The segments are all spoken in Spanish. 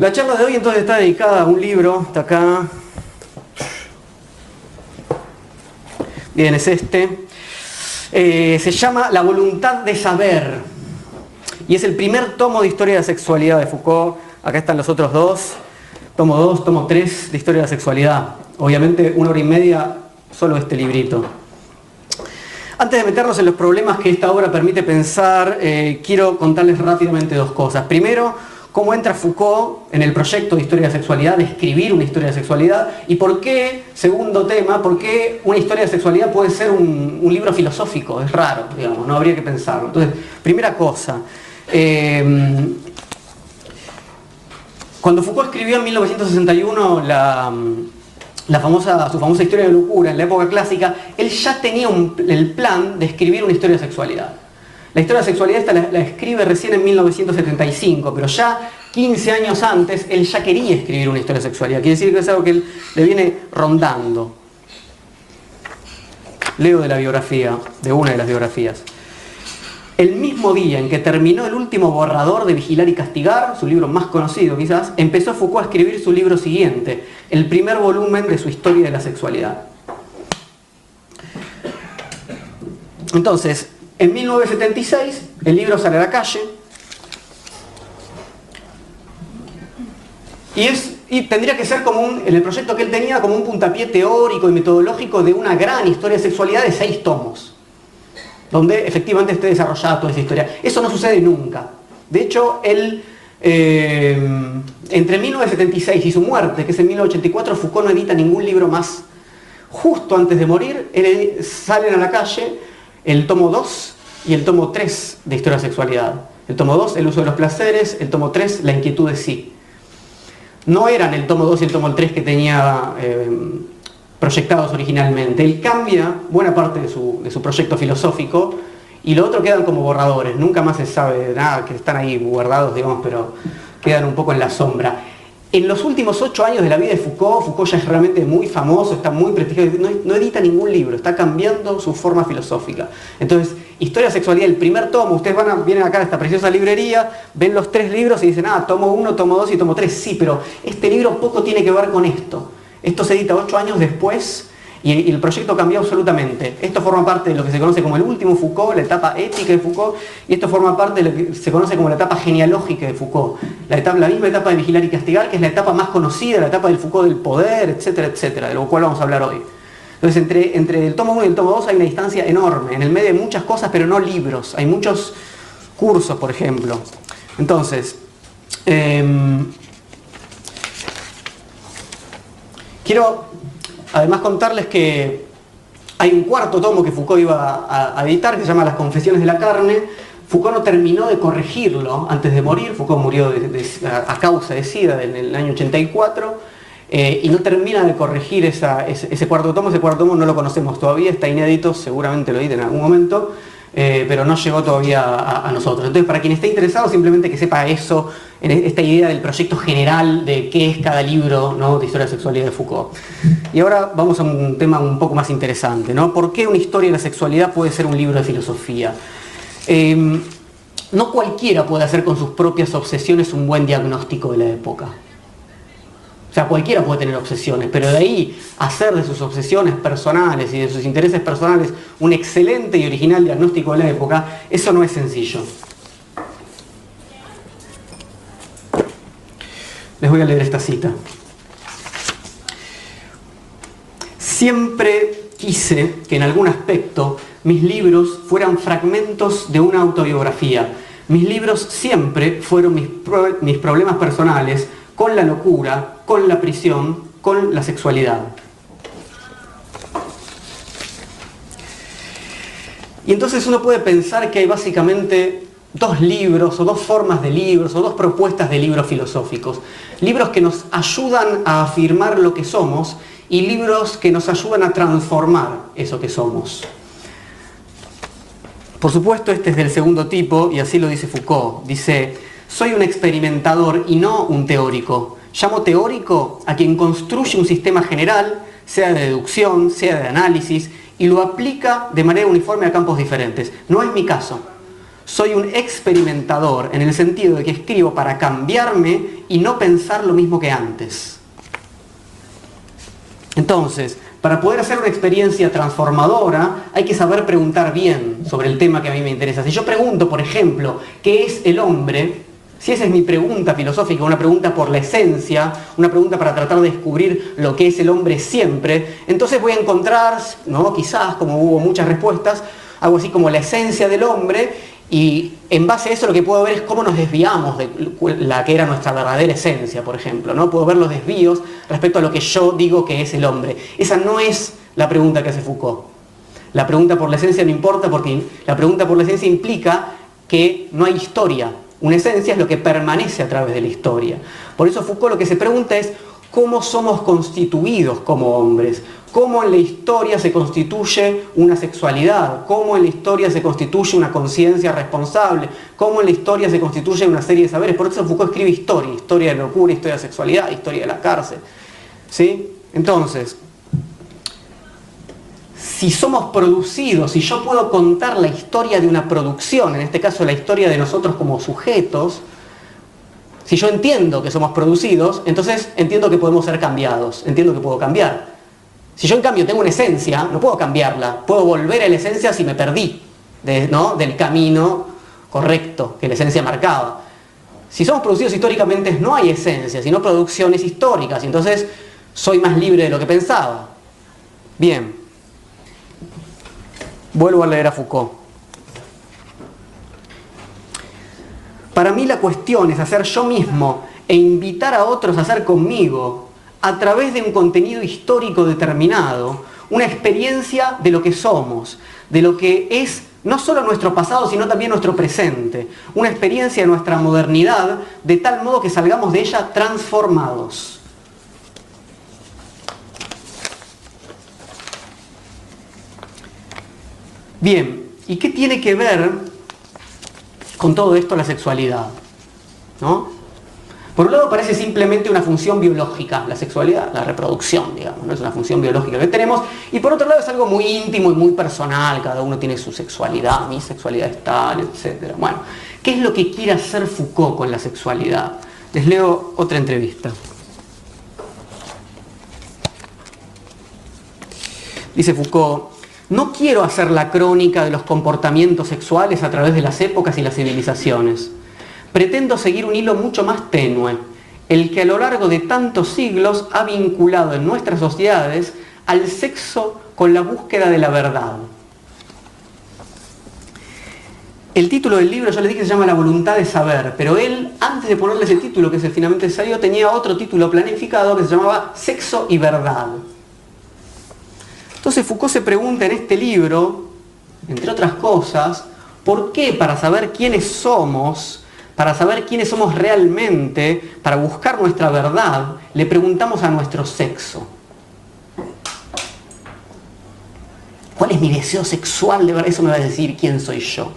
La charla de hoy entonces está dedicada a un libro, está acá. Bien, es este. Eh, se llama La voluntad de saber. Y es el primer tomo de historia de la sexualidad de Foucault. Acá están los otros dos. Tomo 2, tomo 3 de historia de la sexualidad. Obviamente una hora y media solo este librito. Antes de meternos en los problemas que esta obra permite pensar, eh, quiero contarles rápidamente dos cosas. Primero, cómo entra Foucault en el proyecto de historia de sexualidad, de escribir una historia de sexualidad, y por qué, segundo tema, por qué una historia de sexualidad puede ser un, libro filosófico, es raro, digamos, no habría que pensarlo. Entonces, primera cosa, eh, cuando Foucault escribió en 1961 la, famosa, su famosa historia de locura en la época clásica, él ya tenía el plan de escribir una historia de sexualidad. La historia de sexualidad esta la, escribe recién en 1975, pero ya 15 años antes él ya quería escribir una historia de sexualidad. Quiere decir que es algo que él le viene rondando. Leo de la biografía, de una de las biografías. El mismo día en que terminó el último borrador de Vigilar y Castigar, su libro más conocido quizás, empezó Foucault a escribir su libro siguiente, el primer volumen de su historia de la sexualidad. Entonces, en 1976 el libro sale a la calle y, es, y tendría que ser como un, en el proyecto que él tenía, como un puntapié teórico y metodológico de una gran historia de sexualidad de seis tomos, donde efectivamente esté desarrollada toda esa historia. Eso no sucede nunca. De hecho, él, eh, entre 1976 y su muerte, que es en 1984, Foucault no edita ningún libro más. Justo antes de morir, él, salen a la calle el tomo 2 y el tomo 3 de Historia de Sexualidad. El tomo 2, el uso de los placeres, el tomo 3, la inquietud de sí. No eran el tomo 2 y el tomo 3 que tenía eh, proyectados originalmente. Él cambia buena parte de su, de su proyecto filosófico y lo otro quedan como borradores. Nunca más se sabe nada, que están ahí guardados, digamos, pero quedan un poco en la sombra. En los últimos ocho años de la vida de Foucault, Foucault ya es realmente muy famoso, está muy prestigioso, no, edita ningún libro, está cambiando su forma filosófica. Entonces, Historia Sexualidad, el primer tomo, ustedes van a, vienen acá a esta preciosa librería, ven los tres libros y dicen, ah, tomo uno, tomo dos y tomo tres. Sí, pero este libro poco tiene que ver con esto. Esto se edita ocho años después y el proyecto cambió absolutamente. Esto forma parte de lo que se conoce como el último Foucault, la etapa ética de Foucault, y esto forma parte de lo que se conoce como la etapa genealógica de Foucault. La, misma etapa de vigilar y castigar, que es la etapa más conocida, la etapa del Foucault del poder, etcétera, etcétera, de lo cual vamos a hablar hoy. Entonces, entre, entre el tomo 1 y el tomo 2 hay una distancia enorme. En el medio hay muchas cosas, pero no libros. Hay muchos cursos, por ejemplo. Entonces, em, quiero Además contarles que hay un cuarto tomo que Foucault iba a, editar que se llama Las Confesiones de la Carne. Foucault no terminó de corregirlo antes de morir, Foucault murió a, causa de SIDA en el año 84, eh, y no termina de corregir ese, cuarto tomo, ese cuarto tomo no lo conocemos todavía, está inédito, seguramente lo editen en algún momento, eh, pero no llegó todavía a, nosotros. Entonces, para quien esté interesado, simplemente que sepa eso, esta idea del proyecto general de qué es cada libro de historia de sexualidad de Foucault. Y ahora vamos a un tema un poco más interesante, ¿no? ¿Por qué una historia de la sexualidad puede ser un libro de filosofía? Em, no cualquiera puede hacer con sus propias obsesiones un buen diagnóstico de la época. O sea, cualquiera puede tener obsesiones, pero de ahí hacer de sus obsesiones personales y de sus intereses personales un excelente y original diagnóstico de la época, eso no es sencillo. Les voy a leer esta cita. Siempre quise que en algún aspecto mis libros fueran fragmentos de una autobiografía. Mis libros siempre fueron mis, mis problemas personales con la locura, con la prisión, con la sexualidad. Y entonces uno puede pensar que hay básicamente dos libros o dos formas de libros o dos propuestas de libros filosóficos. Libros que nos ayudan a afirmar lo que somos y libros que nos ayudan a transformar eso que somos. Por supuesto, este es del segundo tipo y así lo dice Foucault. Dice, soy un experimentador y no un teórico. Llamo teórico a quien construye un sistema general, sea de deducción, sea de análisis, y lo aplica de manera uniforme a campos diferentes. No es mi caso. Soy un experimentador en el sentido de que escribo para cambiarme y no pensar lo mismo que antes. Entonces, para poder hacer una experiencia transformadora hay que saber preguntar bien sobre el tema que a mí me interesa. Si yo pregunto, por ejemplo, ¿qué es el hombre? Si esa es mi pregunta filosófica, una pregunta por la esencia, una pregunta para tratar de descubrir lo que es el hombre siempre, entonces voy a encontrar, ¿no? quizás, como hubo muchas respuestas, algo así como la esencia del hombre y en base a eso lo que puedo ver es cómo nos desviamos de la que era nuestra verdadera esencia, por ejemplo. ¿no? Puedo ver los desvíos respecto a lo que yo digo que es el hombre. Esa no es la pregunta que hace Foucault. La pregunta por la esencia no importa porque la pregunta por la esencia implica que no hay historia. Una esencia es lo que permanece a través de la historia. Por eso Foucault lo que se pregunta es cómo somos constituidos como hombres, cómo en la historia se constituye una sexualidad, cómo en la historia se constituye una conciencia responsable, cómo en la historia se constituye una serie de saberes. Por eso Foucault escribe historia, historia de locura, historia de sexualidad, historia de la cárcel. ¿Sí? Entonces, si somos producidos, si yo puedo contar la historia de una producción, en este caso la historia de nosotros como sujetos, si yo entiendo que somos producidos, entonces entiendo que podemos ser cambiados, entiendo que puedo cambiar. Si yo en cambio tengo una esencia, no puedo cambiarla, puedo volver a la esencia si me perdí ¿no? del camino correcto que la esencia marcaba. Si somos producidos históricamente no hay esencia, sino producciones históricas, y entonces soy más libre de lo que pensaba. Bien, vuelvo a leer a Foucault. Para mí la cuestión es hacer yo mismo e invitar a otros a hacer conmigo, a través de un contenido histórico determinado, una experiencia de lo que somos, de lo que es no solo nuestro pasado, sino también nuestro presente, una experiencia de nuestra modernidad, de tal modo que salgamos de ella transformados. Bien, ¿y qué tiene que ver con todo esto la sexualidad. ¿no? Por un lado parece simplemente una función biológica, la sexualidad, la reproducción, digamos, ¿no? es una función biológica que tenemos, y por otro lado es algo muy íntimo y muy personal, cada uno tiene su sexualidad, mi sexualidad es tal, etc. Bueno, ¿qué es lo que quiere hacer Foucault con la sexualidad? Les leo otra entrevista. Dice Foucault, no quiero hacer la crónica de los comportamientos sexuales a través de las épocas y las civilizaciones. Pretendo seguir un hilo mucho más tenue, el que a lo largo de tantos siglos ha vinculado en nuestras sociedades al sexo con la búsqueda de la verdad. El título del libro, yo le dije, se llama La voluntad de saber, pero él, antes de ponerle ese título, que es finalmente salió, tenía otro título planificado que se llamaba Sexo y Verdad. Entonces Foucault se pregunta en este libro, entre otras cosas, ¿por qué para saber quiénes somos, para saber quiénes somos realmente, para buscar nuestra verdad, le preguntamos a nuestro sexo? ¿Cuál es mi deseo sexual? De verdad, eso me va a decir quién soy yo.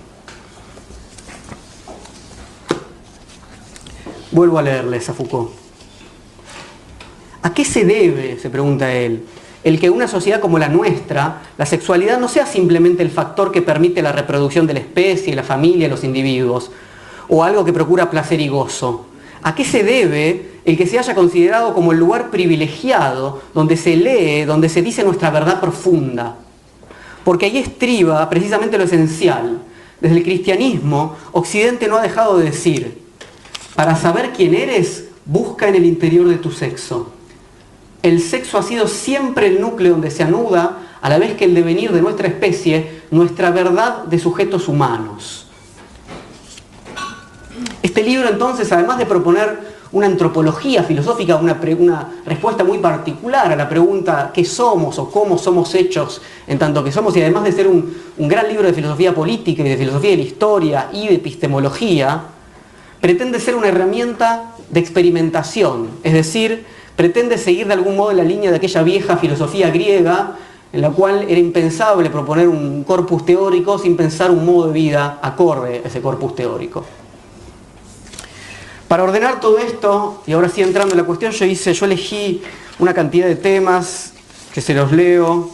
Vuelvo a leerles a Foucault. ¿A qué se debe, se pregunta él, el que una sociedad como la nuestra, la sexualidad no sea simplemente el factor que permite la reproducción de la especie, la familia, los individuos, o algo que procura placer y gozo. ¿A qué se debe el que se haya considerado como el lugar privilegiado donde se lee, donde se dice nuestra verdad profunda? Porque ahí estriba precisamente lo esencial. Desde el cristianismo, Occidente no ha dejado de decir, para saber quién eres, busca en el interior de tu sexo el sexo ha sido siempre el núcleo donde se anuda, a la vez que el devenir de nuestra especie, nuestra verdad de sujetos humanos. Este libro entonces, además de proponer una antropología filosófica, una, respuesta muy particular a la pregunta ¿qué somos o cómo somos hechos en tanto que somos? Y además de ser un, un gran libro de filosofía política y de filosofía de la historia y de epistemología, pretende ser una herramienta de experimentación, es decir, pretende seguir de algún modo la línea de aquella vieja filosofía griega en la cual era impensable proponer un corpus teórico sin pensar un modo de vida acorde a ese corpus teórico. Para ordenar todo esto, y ahora sí entrando en la cuestión, yo hice, yo elegí una cantidad de temas que se los leo.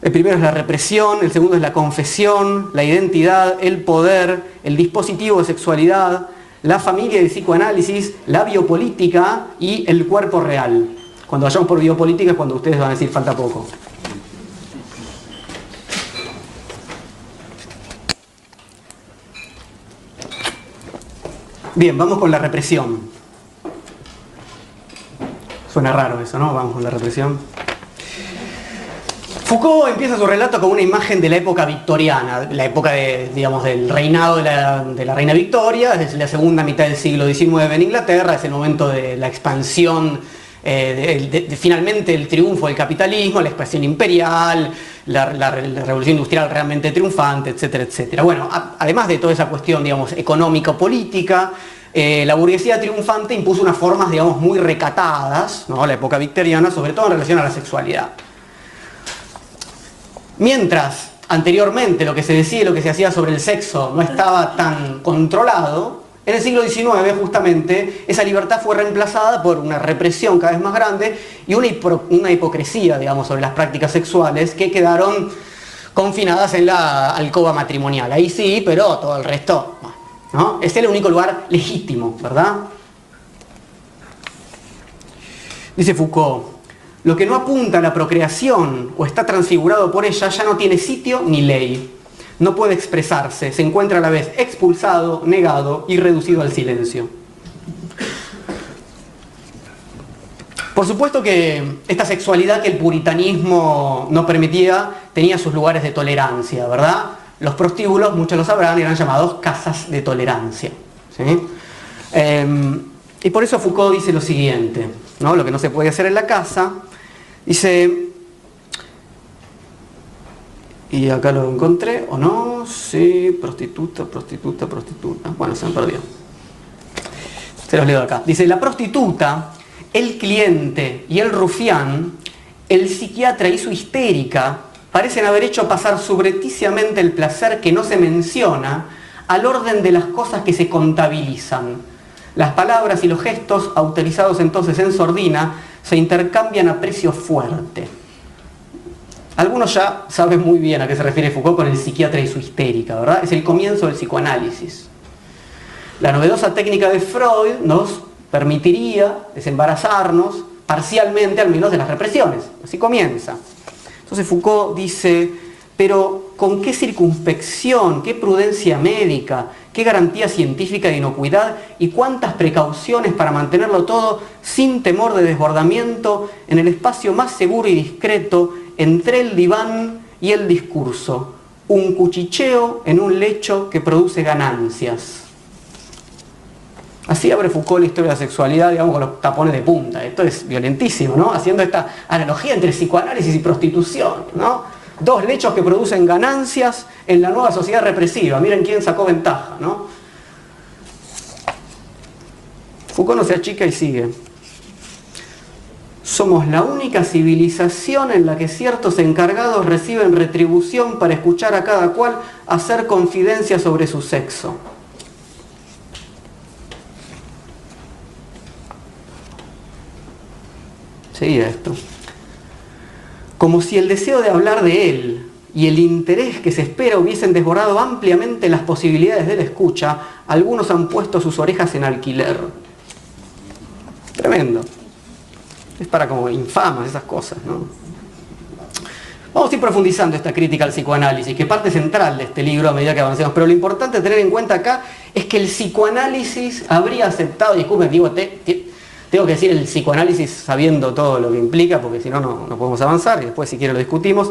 El primero es la represión, el segundo es la confesión, la identidad, el poder, el dispositivo de sexualidad, la familia de psicoanálisis, la biopolítica y el cuerpo real. Cuando vayamos por biopolítica es cuando ustedes van a decir falta poco. Bien, vamos con la represión. Suena raro eso, ¿no? Vamos con la represión. Foucault empieza su relato con una imagen de la época victoriana, la época de, digamos, del reinado de la, reina Victoria, es la segunda mitad del siglo XIX en Inglaterra, es el momento de la expansión, eh, finalmente el triunfo del capitalismo, la expansión imperial, la, revolución industrial realmente triunfante, etcétera, etcétera. Bueno, además de toda esa cuestión, digamos, económico-política, eh, la burguesía triunfante impuso unas formas, digamos, muy recatadas, ¿no? la época victoriana, sobre todo en relación a la sexualidad. Mientras anteriormente lo que se decía y lo que se hacía sobre el sexo no estaba tan controlado, en el siglo XIX justamente esa libertad fue reemplazada por una represión cada vez más grande y una, una hipocresía, digamos, sobre las prácticas sexuales que quedaron confinadas en la alcoba matrimonial. Ahí sí, pero todo el resto, ¿no? Es el único lugar legítimo, ¿verdad? Dice Foucault, lo que no apunta a la procreación o está transfigurado por ella ya no tiene sitio ni ley no puede expresarse, se encuentra a la vez expulsado, negado y reducido al silencio. Por supuesto que esta sexualidad que el puritanismo no permitía tenía sus lugares de tolerancia, ¿verdad? Los prostíbulos, muchos lo sabrán, eran llamados casas de tolerancia. Em, y por eso Foucault dice lo siguiente, ¿no? lo que no se puede hacer en la casa, dice, y acá lo encontré, ¿o no? Sí, prostituta, prostituta, prostituta. Bueno, se me perdió. Se los leo acá. Dice, la prostituta, el cliente y el rufián, el psiquiatra y su histérica, parecen haber hecho pasar subrepticiamente el placer que no se menciona al orden de las cosas que se contabilizan. Las palabras y los gestos, autorizados entonces en sordina, se intercambian a precio fuerte. Algunos ya saben muy bien a qué se refiere Foucault con el psiquiatra y su histérica, ¿verdad? Es el comienzo del psicoanálisis. La novedosa técnica de Freud nos permitiría desembarazarnos parcialmente al menos de las represiones. Así comienza. Entonces Foucault dice, pero ¿con qué circunspección, qué prudencia médica, qué garantía científica de inocuidad y cuántas precauciones para mantenerlo todo sin temor de desbordamiento en el espacio más seguro y discreto entre el diván y el discurso, un cuchicheo en un lecho que produce ganancias. Así abre Foucault la historia de la sexualidad, digamos, con los tapones de punta. Esto es violentísimo, ¿no? Haciendo esta analogía entre psicoanálisis y prostitución, ¿no? Dos lechos que producen ganancias en la nueva sociedad represiva. Miren quién sacó ventaja, ¿no? Foucault no se achica y sigue. Somos la única civilización en la que ciertos encargados reciben retribución para escuchar a cada cual hacer confidencia sobre su sexo. Seguía esto. Como si el deseo de hablar de él y el interés que se espera hubiesen desbordado ampliamente las posibilidades de la escucha, algunos han puesto sus orejas en alquiler. Tremendo. Es para como infamas esas cosas, ¿no? Vamos a ir profundizando esta crítica al psicoanálisis, que parte central de este libro a medida que avancemos. Pero lo importante tener en cuenta acá es que el psicoanálisis habría aceptado, disculpen, digo, tengo que decir el psicoanálisis sabiendo todo lo que implica, porque si no, no podemos avanzar, y después si quiere lo discutimos,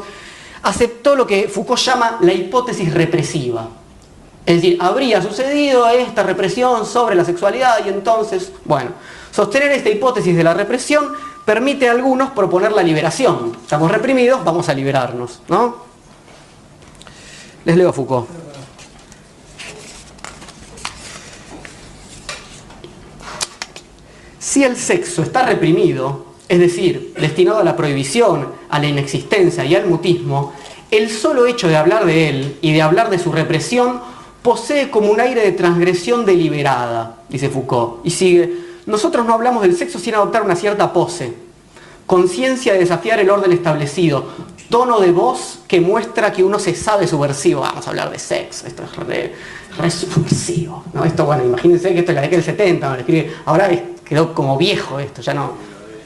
aceptó lo que Foucault llama la hipótesis represiva. Es decir, habría sucedido esta represión sobre la sexualidad y entonces, bueno, sostener esta hipótesis de la represión permite a algunos proponer la liberación. Estamos reprimidos, vamos a liberarnos, ¿no? Les leo a Foucault. Si el sexo está reprimido, es decir, destinado a la prohibición, a la inexistencia y al mutismo, el solo hecho de hablar de él y de hablar de su represión posee como un aire de transgresión deliberada, dice Foucault. Y sigue, nosotros no hablamos del sexo sin adoptar una cierta pose, conciencia de desafiar el orden establecido, tono de voz que muestra que uno se sabe subversivo. Vamos a hablar de sexo, esto es re, subversivo. ¿no? Esto, bueno, imagínense que esto es la década del 70, ahora quedó como viejo esto, ya no,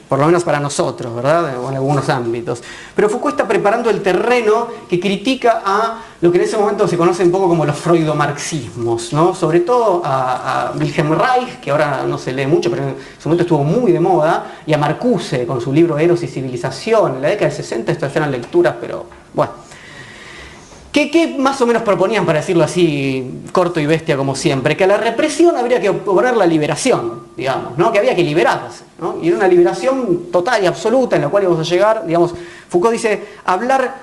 por lo menos para nosotros, ¿verdad? En algunos ámbitos. Pero Foucault está preparando el terreno que critica a lo que en ese momento se conoce un poco como los freudomarxismos, ¿no? Sobre todo a, Wilhelm Reich, que ahora no se lee mucho, pero en su momento estuvo muy de moda, y a Marcuse con su libro Eros y Civilización. En la década del 60 estas eran lecturas, pero bueno. ¿Qué, más o menos proponían, para decirlo así, corto y bestia como siempre? Que a la represión habría que oponer la liberación, digamos, ¿no? que había que liberarse. ¿no? Y era una liberación total y absoluta en la cual íbamos a llegar, digamos, Foucault dice, hablar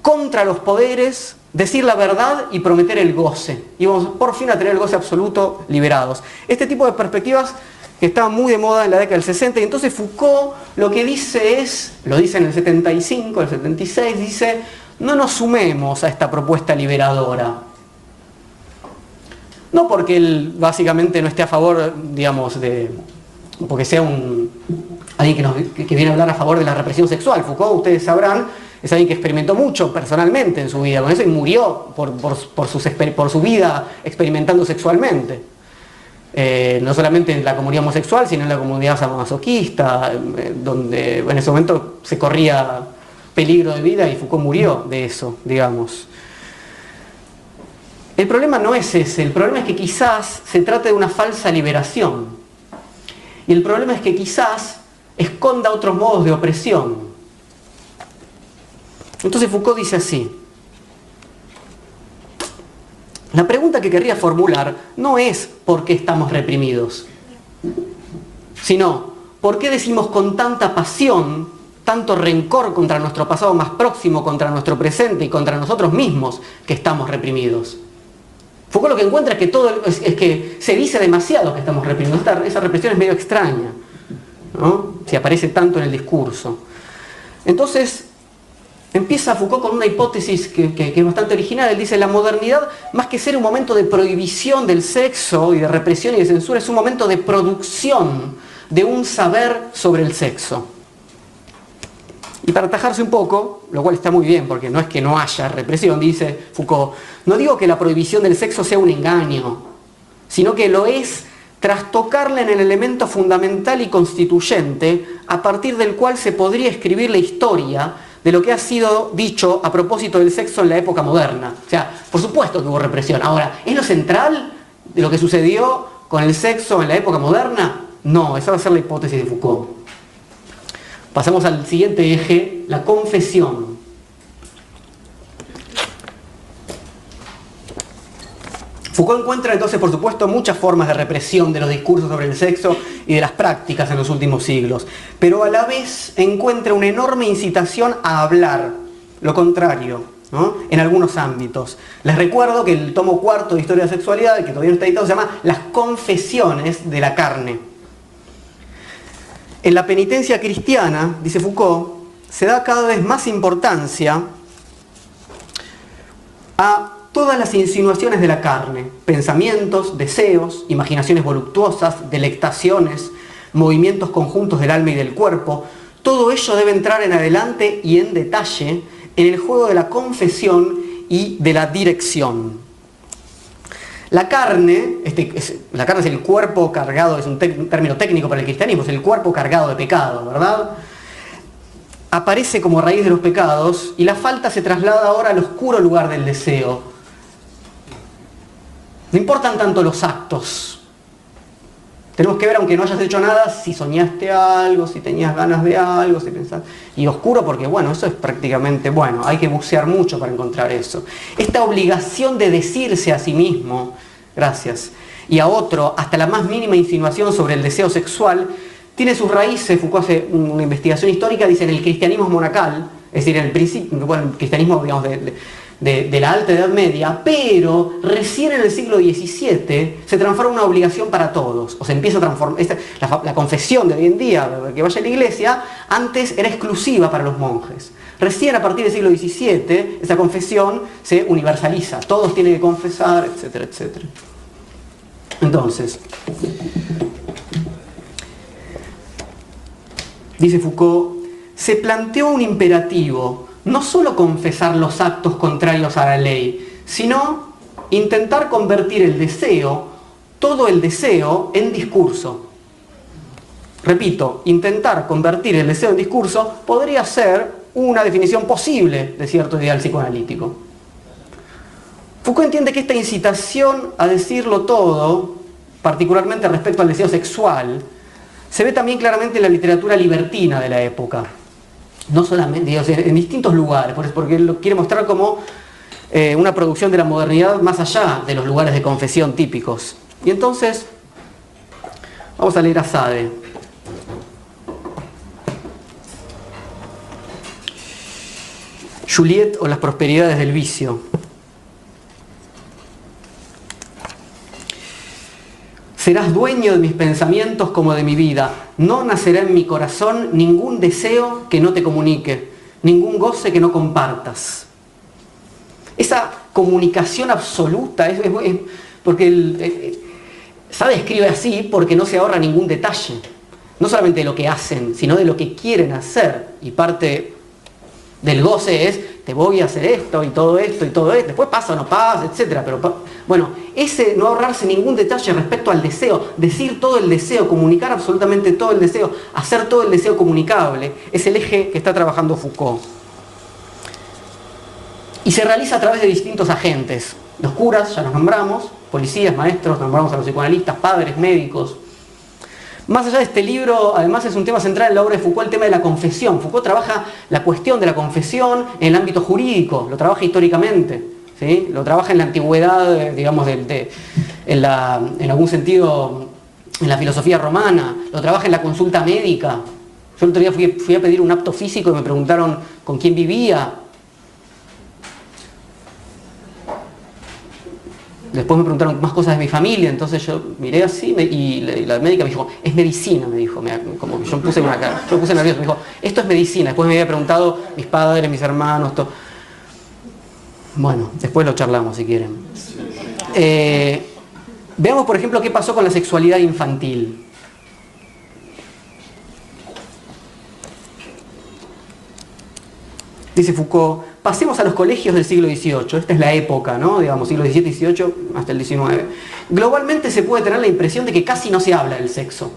contra los poderes, decir la verdad y prometer el goce. Y vamos por fin a tener el goce absoluto liberados. Este tipo de perspectivas que estaban muy de moda en la década del 60, y entonces Foucault lo que dice es, lo dice en el 75, el 76, dice, no nos sumemos a esta propuesta liberadora. No porque él básicamente no esté a favor, digamos, de. porque sea un. alguien que, viene a hablar a favor de la represión sexual. Foucault, ustedes sabrán, es alguien que experimentó mucho personalmente en su vida con eso y murió por, su vida experimentando sexualmente. Eh, no solamente en la comunidad homosexual, sino en la comunidad masoquista, eh, donde en ese momento se corría peligro de vida y Foucault murió de eso, digamos. El problema no es ese, el problema es que quizás se trate de una falsa liberación. Y el problema es que quizás esconda otros modos de opresión. Entonces Foucault dice así, la pregunta que querría formular no es por qué estamos reprimidos, sino por qué decimos con tanta pasión tanto rencor contra nuestro pasado más próximo, contra nuestro presente y contra nosotros mismos que estamos reprimidos. Foucault lo que encuentra es que, todo, es, que se dice demasiado que estamos reprimidos. esa represión es medio extraña, ¿no? si aparece tanto en el discurso. Entonces, empieza Foucault con una hipótesis que, que, es bastante original. Él dice, la modernidad, más que ser un momento de prohibición del sexo y de represión y de censura, es un momento de producción de un saber sobre el sexo. Y para atajarse un poco, lo cual está muy bien, porque no es que no haya represión, dice Foucault, no digo que la prohibición del sexo sea un engaño, sino que lo es tras tocarla en el elemento fundamental y constituyente a partir del cual se podría escribir la historia de lo que ha sido dicho a propósito del sexo en la época moderna. O sea, por supuesto que hubo represión. Ahora, ¿es lo central de lo que sucedió con el sexo en la época moderna? No, esa va a ser la hipótesis de Foucault. Pasamos al siguiente eje, la confesión. Foucault encuentra entonces, por supuesto, muchas formas de represión de los discursos sobre el sexo y de las prácticas en los últimos siglos, pero a la vez encuentra una enorme incitación a hablar, lo contrario, en algunos ámbitos. Les recuerdo que el tomo cuarto de Historia de la Sexualidad, que todavía no está editado, se llama Las confesiones de la carne. En la penitencia cristiana, dice Foucault, se da cada vez más importancia a todas las insinuaciones de la carne, pensamientos, deseos, imaginaciones voluptuosas, delectaciones, movimientos conjuntos del alma y del cuerpo, todo ello debe entrar en adelante y en detalle en el juego de la confesión y de la dirección. La carne, este, es, la carne es el cuerpo cargado, es un, término técnico para el cristianismo, es el cuerpo cargado de pecado, ¿verdad? Aparece como raíz de los pecados y la falta se traslada ahora al oscuro lugar del deseo. No importan tanto los actos, tenemos que ver, aunque no hayas hecho nada, si soñaste algo, si tenías ganas de algo, si pensás. Y oscuro porque, bueno, eso es prácticamente, bueno, hay que bucear mucho para encontrar eso. Esta obligación de decirse a sí mismo, gracias, y a otro, hasta la más mínima insinuación sobre el deseo sexual, tiene sus raíces, Foucault hace una investigación histórica, dice en el cristianismo monacal, es decir, en el bueno, el cristianismo, digamos, de de, la Alta Edad Media, pero recién en el siglo XVII se transforma una obligación para todos, o se empieza a transformar, la, confesión de hoy en día, que vaya a la iglesia, antes era exclusiva para los monjes. Recién a partir del siglo XVII esa confesión se universaliza, todos tienen que confesar, etcétera, etcétera. Entonces, dice Foucault, se planteó un imperativo, no solo confesar los actos contrarios a la ley, sino intentar convertir el deseo, todo el deseo, en discurso. Repito, intentar convertir el deseo en discurso podría ser una definición posible de cierto ideal psicoanalítico. Foucault entiende que esta incitación a decirlo todo, particularmente respecto al deseo sexual, se ve también claramente en la literatura libertina de la época. No solamente, en distintos lugares, porque lo quiere mostrar como eh, una producción de la modernidad más allá de los lugares de confesión típicos. Y entonces, vamos a leer a Sade. Juliet o las prosperidades del vicio. Serás dueño de mis pensamientos como de mi vida. No nacerá en mi corazón ningún deseo que no te comunique, ningún goce que no compartas. Esa comunicación absoluta, es, porque el, eh, Sade escribe así porque no se ahorra ningún detalle, no solamente de lo que hacen, sino de lo que quieren hacer. Y parte del goce es, te voy a hacer esto y todo esto y todo esto, después pasa o no pasa, etc. Pero bueno, ese no ahorrarse ningún detalle respecto al deseo, decir todo el deseo, comunicar absolutamente todo el deseo, hacer todo el deseo comunicable, es el eje que está trabajando Foucault. Y se realiza a través de distintos agentes. Los curas, ya los nombramos, policías, maestros, nombramos a los psicoanalistas, padres, médicos, más allá de este libro, además es un tema central en la obra de Foucault, el tema de la confesión. Foucault trabaja la cuestión de la confesión en el ámbito jurídico, lo trabaja históricamente, ¿sí? lo trabaja en la antigüedad, digamos, en, algún sentido, en la filosofía romana, lo trabaja en la consulta médica. Yo el otro día fui, fui a pedir un apto físico y me preguntaron con quién vivía, Después me preguntaron más cosas de mi familia, entonces yo miré así y la, médica me dijo, es medicina, me dijo, como yo puse una cara, yo puse nervioso, me dijo, esto es medicina. Después me había preguntado mis padres, mis hermanos, todo. Bueno, después lo charlamos si quieren. Eh, veamos, por ejemplo, qué pasó con la sexualidad infantil. Dice Foucault, Pasemos a los colegios del siglo XVIII, esta es la época. Digamos, siglo XVII, XVIII hasta el XIX. Globalmente se puede tener la impresión de que casi no se habla del sexo.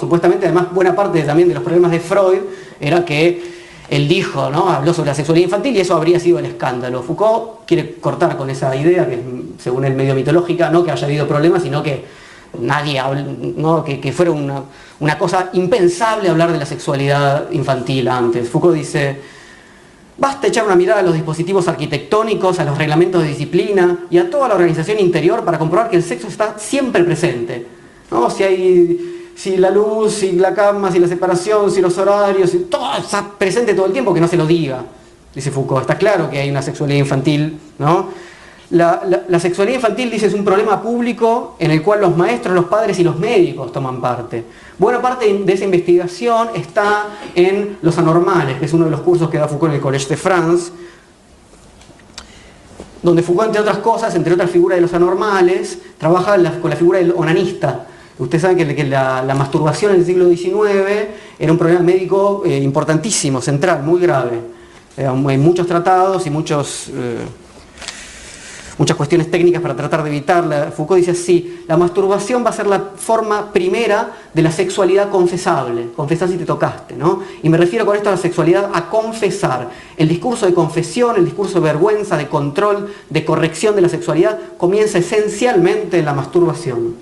Supuestamente, además, buena parte también de los problemas de Freud era que él dijo, ¿no? habló sobre la sexualidad infantil y eso habría sido el escándalo. Foucault quiere cortar con esa idea, que según él medio mitológica, no que haya habido problemas, sino que nadie ¿no? que, fuera una cosa impensable hablar de la sexualidad infantil antes. Foucault dice, Basta echar una mirada a los dispositivos arquitectónicos, a los reglamentos de disciplina y a toda la organización interior para comprobar que el sexo está siempre presente. ¿no? Si hay si la luz, si la cama, si la separación, si los horarios, todo está presente todo el tiempo, que no se lo diga, dice Foucault. Está claro que hay una sexualidad infantil, ¿no? La, sexualidad infantil, dice, es un problema público en el cual los maestros, los padres y los médicos toman parte. Buena parte de esa investigación está en Los Anormales, que es uno de los cursos que da Foucault en el Collège de France, donde Foucault, entre otras cosas, entre otras figuras de los anormales, trabaja con la figura del onanista. Ustedes saben que, la, masturbación en el siglo XIX era un problema médico eh, importantísimo, central, muy grave. Hay muchos tratados y muchos... Eh, muchas cuestiones técnicas para tratar de evitarla. Foucault dice así, la masturbación va a ser la forma primera de la sexualidad confesable, confesar si te tocaste, ¿no? Y me refiero con esto a la sexualidad a confesar. El discurso de confesión, el discurso de vergüenza, de control, de corrección de la sexualidad comienza esencialmente en la masturbación.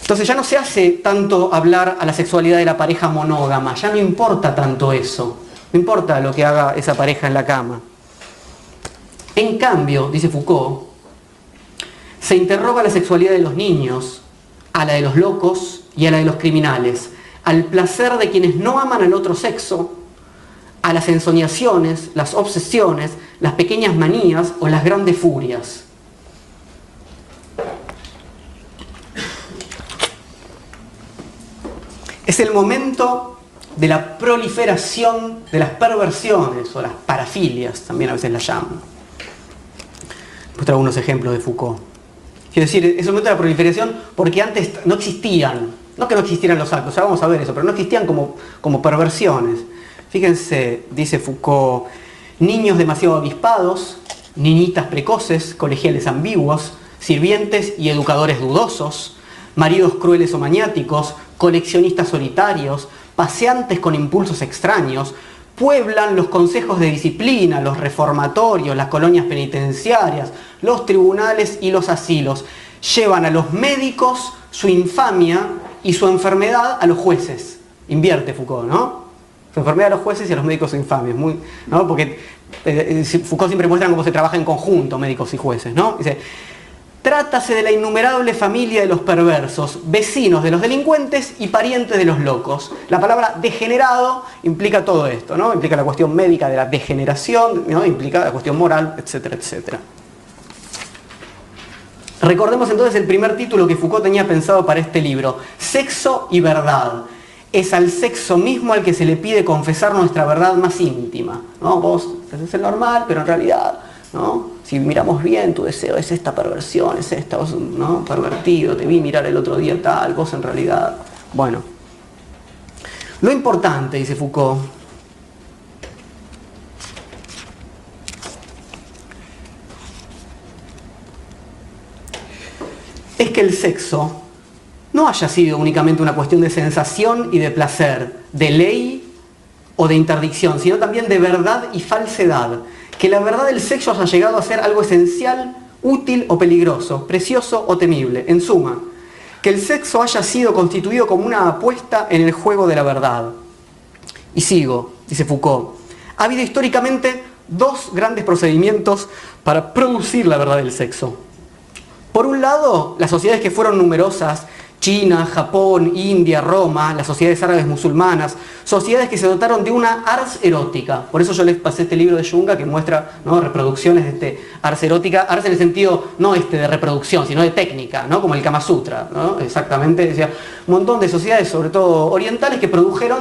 Entonces ya no se hace tanto hablar a la sexualidad de la pareja monógama, ya no importa tanto eso. No importa lo que haga esa pareja en la cama. En cambio, dice Foucault, se interroga la sexualidad de los niños, a la de los locos y a la de los criminales, al placer de quienes no aman al otro sexo, a las ensoñaciones, las obsesiones, las pequeñas manías o las grandes furias. Es el momento de la proliferación de las perversiones o las parafilias, también a veces las llaman. Pues traigo unos ejemplos de Foucault. Quiero decir, es un momento de la proliferación porque antes no existían no que no existieran los actos, ya vamos a ver eso, pero no existían como, como perversiones. Fíjense, dice Foucault, niños demasiado avispados, niñitas precoces, colegiales ambiguos, sirvientes y educadores dudosos, maridos crueles o maniáticos, coleccionistas solitarios, paseantes con impulsos extraños, pueblan los consejos de disciplina, los reformatorios, las colonias penitenciarias, los tribunales y los asilos. Llevan a los médicos su infamia y su enfermedad a los jueces. Invierte Foucault, ¿no? Su enfermedad a los jueces y a los médicos su infamia. ¿no? Porque eh, eh, Foucault siempre muestra cómo se trabaja en conjunto médicos y jueces, ¿no? Dice, Trátase de la innumerable familia de los perversos, vecinos de los delincuentes y parientes de los locos. La palabra degenerado implica todo esto, ¿no? Implica la cuestión médica de la degeneración, ¿no? implica la cuestión moral, etcétera, etcétera. Recordemos entonces el primer título que Foucault tenía pensado para este libro, Sexo y Verdad. Es al sexo mismo al que se le pide confesar nuestra verdad más íntima. ¿no? Vos es el normal, pero en realidad si miramos bien, tu deseo es esta perversión, es esta, vos, ¿no? Pervertido, te vi mirar el otro día tal, vos en realidad. Bueno. Lo importante, dice Foucault, es que el sexo no haya sido únicamente una cuestión de sensación y de placer, de ley o de interdicción, sino también de verdad y falsedad que la verdad del sexo haya llegado a ser algo esencial, útil o peligroso, precioso o temible. En suma, que el sexo haya sido constituido como una apuesta en el juego de la verdad. Y sigo, dice Foucault, ha habido históricamente dos grandes procedimientos para producir la verdad del sexo. Por un lado, las sociedades que fueron numerosas China, Japón, India, Roma, las sociedades árabes musulmanas, sociedades que se dotaron de una ars erótica. Por eso yo les pasé este libro de Junga que muestra reproducciones de este ars erótica, ars en el sentido no este de reproducción, sino de técnica, ¿no? como el Kama Sutra. Exactamente, decía, un montón de sociedades, sobre todo orientales, que produjeron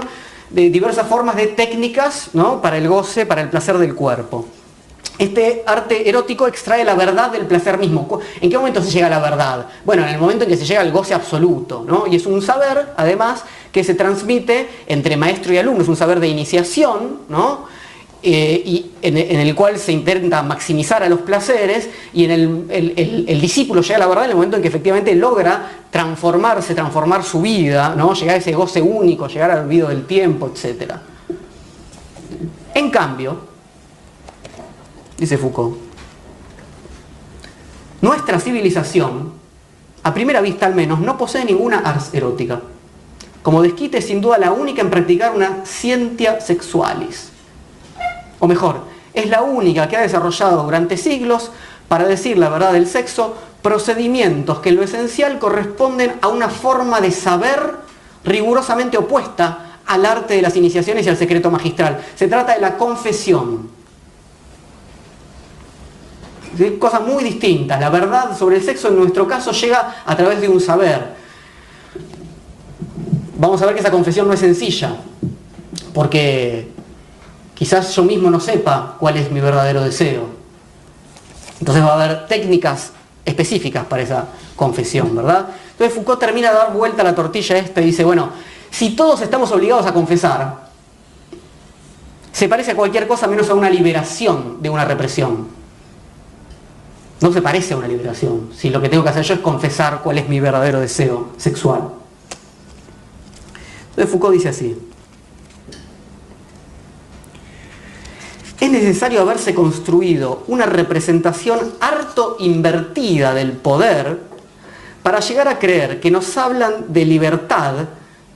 de diversas formas de técnicas ¿no? para el goce, para el placer del cuerpo este arte erótico extrae la verdad del placer mismo. ¿En qué momento se llega a la verdad? Bueno, en el momento en que se llega al goce absoluto, ¿no? Y es un saber, además, que se transmite entre maestro y alumno, es un saber de iniciación, ¿no? Eh, y en, el cual se intenta maximizar a los placeres y en el, el, discípulo llega a la verdad en el momento en que efectivamente logra transformarse, transformar su vida, ¿no? llegar a ese goce único, llegar al olvido del tiempo, etc. En cambio, dice Foucault. Nuestra civilización, a primera vista al menos, no posee ninguna ars erótica. Como desquite es sin duda la única en practicar una scientia sexualis. O mejor, es la única que ha desarrollado durante siglos, para decir la verdad del sexo, procedimientos que en lo esencial corresponden a una forma de saber rigurosamente opuesta al arte de las iniciaciones y al secreto magistral. Se trata de la confesión, cosas muy distintas. La verdad sobre el sexo en nuestro caso llega a través de un saber. Vamos a ver que esa confesión no es sencilla, porque quizás yo mismo no sepa cuál es mi verdadero deseo. Entonces va a haber técnicas específicas para esa confesión, ¿verdad? Entonces Foucault termina de dar vuelta a la tortilla esta y dice, bueno, si todos estamos obligados a confesar, se parece a cualquier cosa menos a una liberación de una represión. No se parece a una liberación, si lo que tengo que hacer yo es confesar cuál es mi verdadero deseo sexual. Entonces Foucault dice así, es necesario haberse construido una representación harto invertida del poder para llegar a creer que nos hablan de libertad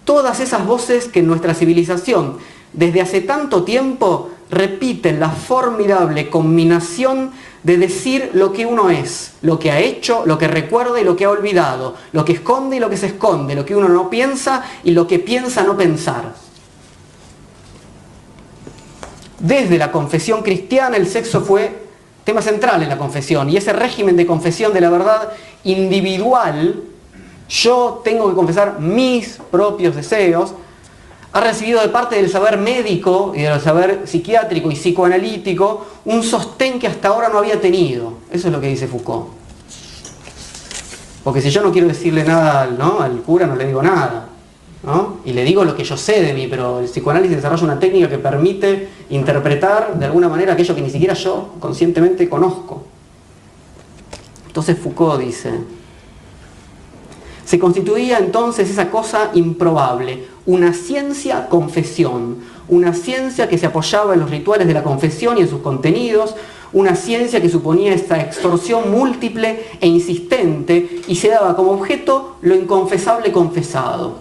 todas esas voces que en nuestra civilización desde hace tanto tiempo repiten la formidable combinación de decir lo que uno es, lo que ha hecho, lo que recuerda y lo que ha olvidado, lo que esconde y lo que se esconde, lo que uno no piensa y lo que piensa no pensar. Desde la confesión cristiana el sexo fue tema central en la confesión y ese régimen de confesión de la verdad individual, yo tengo que confesar mis propios deseos, ha recibido de parte del saber médico y del saber psiquiátrico y psicoanalítico un sostén que hasta ahora no había tenido. Eso es lo que dice Foucault. Porque si yo no quiero decirle nada ¿no? al cura, no le digo nada. ¿no? Y le digo lo que yo sé de mí, pero el psicoanálisis desarrolla una técnica que permite interpretar de alguna manera aquello que ni siquiera yo conscientemente conozco. Entonces Foucault dice, se constituía entonces esa cosa improbable, una ciencia confesión, una ciencia que se apoyaba en los rituales de la confesión y en sus contenidos, una ciencia que suponía esta extorsión múltiple e insistente y se daba como objeto lo inconfesable confesado.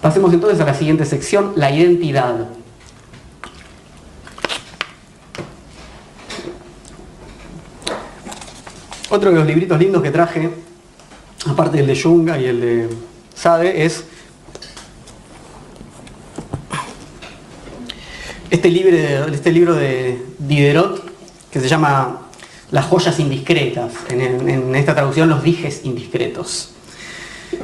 Pasemos entonces a la siguiente sección, la identidad. Otro de los libritos lindos que traje, aparte del de Junga y el de Sade, es este este libro de Diderot que se llama Las joyas indiscretas, en, esta traducción los dijes indiscretos.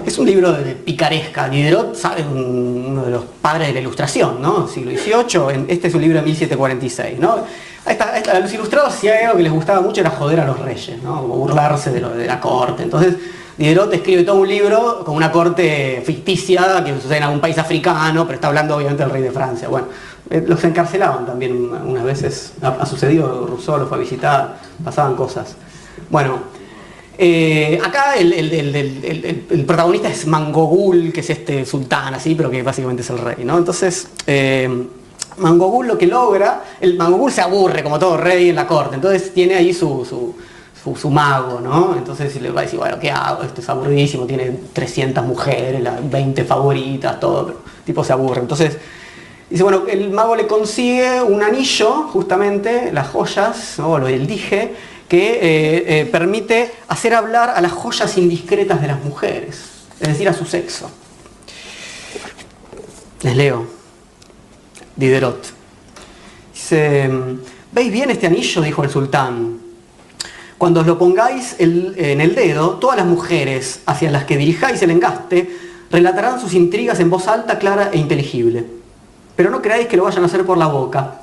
Es un libro de picaresca. Diderot, sabe, uno de los padres de la ilustración, ¿no? Siglo XVIII. Este es un libro de 1746, ¿no? A, los ilustrados, si algo que les gustaba mucho era joder a los reyes, ¿no? burlarse de, de la corte. Entonces, Diderot escribe todo un libro con una corte ficticia que sucede en algún país africano, pero está hablando obviamente del rey de Francia. Bueno, eh, los encarcelaban también unas veces, ha, sucedido, Rousseau lo fue a visitar, pasaban cosas. Bueno, eh, acá el, protagonista es Mangogul, que es este sultán así, pero que básicamente es el rey, ¿no? Entonces, eh, Mangogul lo que logra, el Mangogul se aburre como todo rey en la corte, entonces tiene ahí su su, mago, ¿no? Entonces le va a decir, bueno, ¿qué hago? Esto es aburridísimo, tiene 300 mujeres, las 20 favoritas, todo, pero el tipo se aburre. Entonces dice, bueno, el mago le consigue un anillo, justamente, las joyas, o del dije, que eh, eh, permite hacer hablar a las joyas indiscretas de las mujeres, es decir, a su sexo. Les leo. Diderot. Dice, ¿veis bien este anillo? dijo el sultán. Cuando os lo pongáis en el dedo, todas las mujeres hacia las que dirijáis el engaste relatarán sus intrigas en voz alta, clara e inteligible. Pero no creáis que lo vayan a hacer por la boca.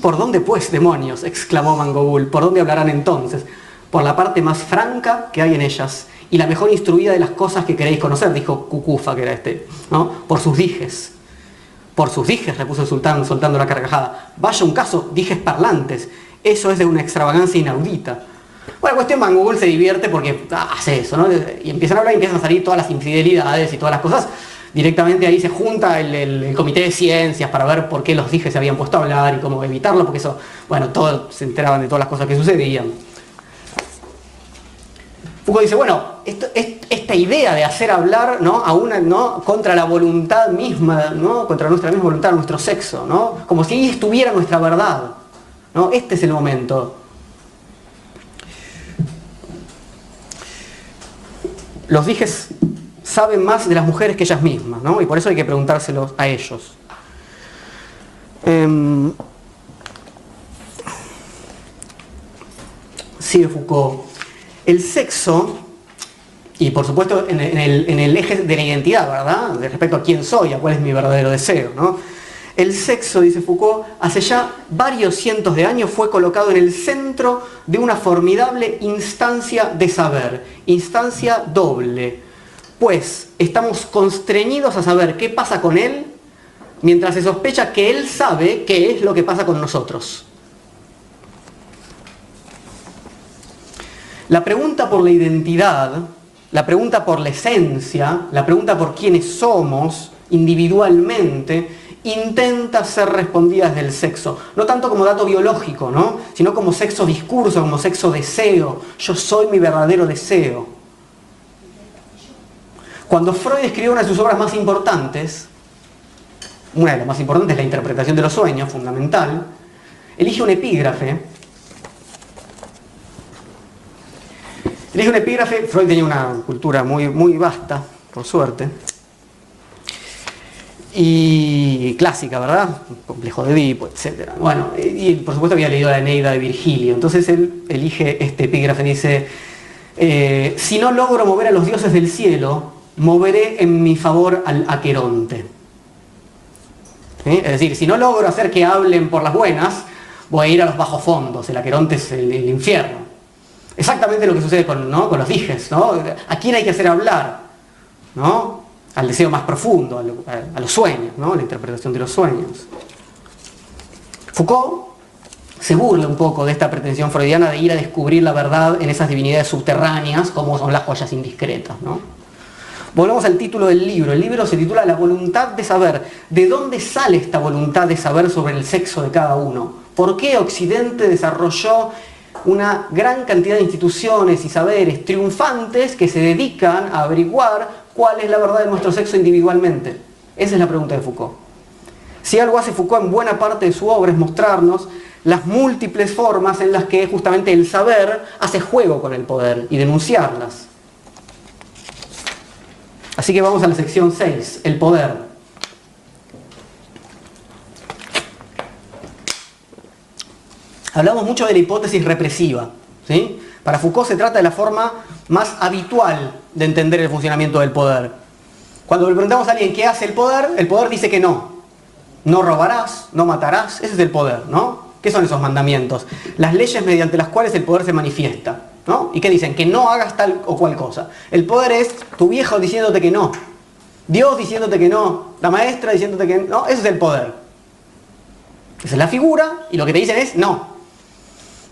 ¿Por dónde pues, demonios? exclamó Mangobul. ¿Por dónde hablarán entonces? Por la parte más franca que hay en ellas y la mejor instruida de las cosas que queréis conocer, dijo Cucufa, que era este, ¿no? Por sus dijes. Por sus dijes, repuso el sultán soltando la carcajada. Vaya un caso, dijes parlantes. Eso es de una extravagancia inaudita. Bueno, cuestión, Van Google se divierte porque hace eso, ¿no? Y empiezan a hablar y empiezan a salir todas las infidelidades y todas las cosas. Directamente ahí se junta el, comité de ciencias para ver por qué los dije se habían puesto a hablar y cómo evitarlo, porque eso, bueno, todos se enteraban de todas las cosas que sucedían. Foucault dice, bueno, esta idea de hacer hablar ¿no? a una, ¿no? contra la voluntad misma, ¿no? contra nuestra misma voluntad, nuestro sexo, ¿no? como si ahí estuviera nuestra verdad. ¿no? Este es el momento. los dijes saben más de las mujeres que ellas mismas, ¿no? Y por eso hay que preguntárselos a ellos. Eh, sigue Foucault. El sexo, y por supuesto en el, en el, eje de la identidad, ¿verdad? De respecto a quién soy, a cuál es mi verdadero deseo, ¿no? El sexo, dice Foucault, hace ya varios cientos de años fue colocado en el centro de una formidable instancia de saber, instancia doble, estamos constreñidos a saber qué pasa con él mientras se sospecha que él sabe qué es lo que pasa con nosotros. La pregunta por la identidad, la pregunta por la esencia, la pregunta por quiénes somos individualmente, intenta ser respondida desde el sexo. No tanto como dato biológico, ¿no? sino como sexo discurso, como sexo deseo. Yo soy mi verdadero deseo. Cuando Freud escribió una de sus obras más importantes, una de las más importantes es la interpretación de los sueños, fundamental, elige un epígrafe. Elige un epígrafe, Freud tenía una cultura muy, muy vasta, por suerte, y clásica, ¿verdad? Complejo de Edipo, etc. Bueno, y por supuesto había leído la Eneida de Virgilio. Entonces él elige este epígrafe y dice, eh, si no logro mover a los dioses del cielo, moveré en mi favor al Aqueronte. Es decir, si no logro hacer que hablen por las buenas, voy a ir a los bajos fondos, el Aqueronte es el, infierno. Exactamente lo que sucede con, los dijes, ¿no? ¿A quién hay que hacer hablar? Al deseo más profundo, a, los sueños, ¿no? la interpretación de los sueños. Foucault se burla un poco de esta pretensión freudiana de ir a descubrir la verdad en esas divinidades subterráneas como son las joyas indiscretas. Volvamos al título del libro. El libro se titula La voluntad de saber. ¿De dónde sale esta voluntad de saber sobre el sexo de cada uno? ¿Por qué Occidente desarrolló una gran cantidad de instituciones y saberes triunfantes que se dedican a averiguar cuál es la verdad de nuestro sexo individualmente? Esa es la pregunta de Foucault. Si algo hace Foucault en buena parte de su obra es mostrarnos las múltiples formas en las que justamente el saber hace juego con el poder y denunciarlas. Así que vamos a la sección 6, el poder. Hablamos mucho de la hipótesis represiva. ¿sí? Para Foucault se trata de la forma más habitual de entender el funcionamiento del poder. Cuando le preguntamos a alguien qué hace el poder, el poder dice que no. No robarás, no matarás, ese es el poder, ¿no? ¿Qué son esos mandamientos? Las leyes mediante las cuales el poder se manifiesta. ¿Y qué dicen? Que no hagas tal o cual cosa. El poder es tu viejo diciéndote que no. Dios diciéndote que no. La maestra diciéndote que no. Ese es el poder. Esa es la figura y lo que te dicen es no.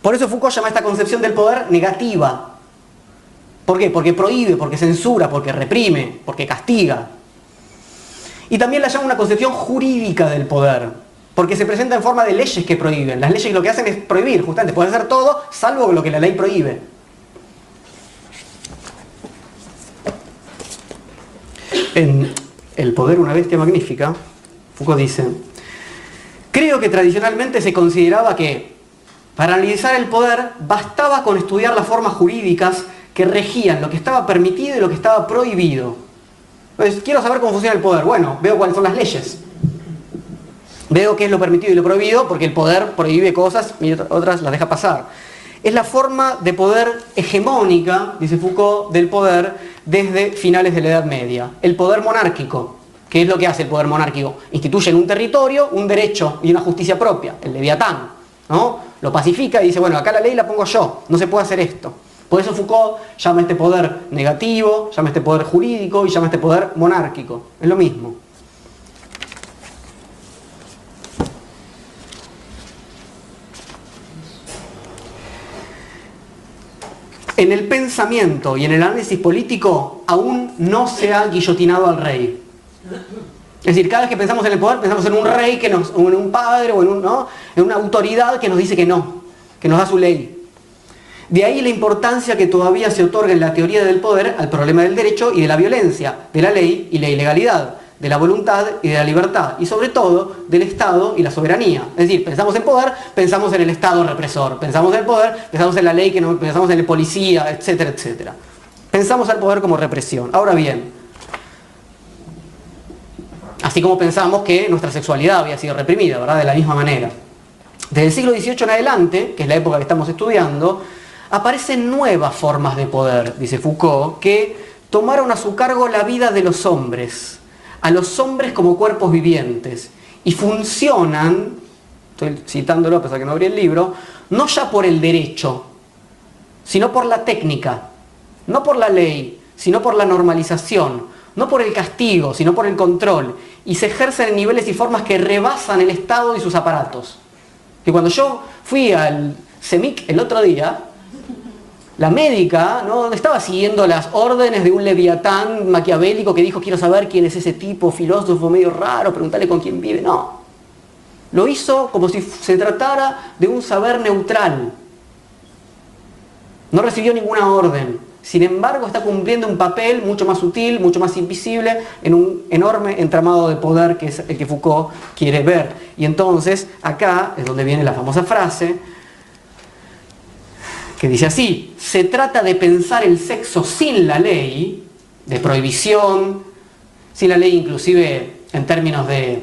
Por eso Foucault llama esta concepción del poder negativa. ¿Por qué? Porque prohíbe, porque censura, porque reprime, porque castiga. Y también la llama una concepción jurídica del poder. Porque se presenta en forma de leyes que prohíben. Las leyes lo que hacen es prohibir, justamente, puede hacer todo salvo lo que la ley prohíbe. En El poder una bestia magnífica, Foucault dice, creo que tradicionalmente se consideraba que para analizar el poder bastaba con estudiar las formas jurídicas que regían lo que estaba permitido y lo que estaba prohibido. Entonces, quiero saber cómo funciona el poder. Bueno, veo cuáles son las leyes. Veo qué es lo permitido y lo prohibido porque el poder prohíbe cosas y otras las deja pasar es la forma de poder hegemónica, dice Foucault, del poder desde finales de la Edad Media. El poder monárquico. ¿Qué es lo que hace el poder monárquico? Instituye en un territorio un derecho y una justicia propia, el leviatán. ¿no? Lo pacifica y dice, bueno, acá la ley la pongo yo, no se puede hacer esto. Por eso Foucault llama este poder negativo, llama este poder jurídico y llama este poder monárquico. Es lo mismo. En el pensamiento y en el análisis político aún no se ha guillotinado al rey. Es decir, cada vez que pensamos en el poder, pensamos en un rey, que nos, en un padre o en, en una autoridad que nos dice que no, que nos da su ley. De ahí la importancia que todavía se otorga en la teoría del poder al problema del derecho y de la violencia, de la ley y la ilegalidad de la voluntad y de la libertad, y sobre todo del Estado y la soberanía. Es decir, pensamos en poder, pensamos en el Estado represor, pensamos en el poder, pensamos en la ley, que no, pensamos en el policía, etcétera, etcétera. Pensamos al poder como represión. Ahora bien, así como pensamos que nuestra sexualidad había sido reprimida, ¿verdad? De la misma manera. Desde el siglo XVIII en adelante, que es la época que estamos estudiando, aparecen nuevas formas de poder, dice Foucault, que tomaron a su cargo la vida de los hombres a los hombres como cuerpos vivientes y funcionan, estoy citándolo a pesar que no abrí el libro, no ya por el derecho, sino por la técnica, no por la ley, sino por la normalización, no por el castigo, sino por el control, y se ejercen en niveles y formas que rebasan el Estado y sus aparatos. Que cuando yo fui al CEMIC el otro día, la médica no estaba siguiendo las órdenes de un leviatán maquiavélico que dijo quiero saber quién es ese tipo filósofo medio raro, preguntarle con quién vive. No. Lo hizo como si se tratara de un saber neutral. No recibió ninguna orden. Sin embargo, está cumpliendo un papel mucho más sutil, mucho más invisible, en un enorme entramado de poder que es el que Foucault quiere ver. Y entonces, acá es donde viene la famosa frase, que dice así, se trata de pensar el sexo sin la ley, de prohibición, sin la ley inclusive en términos de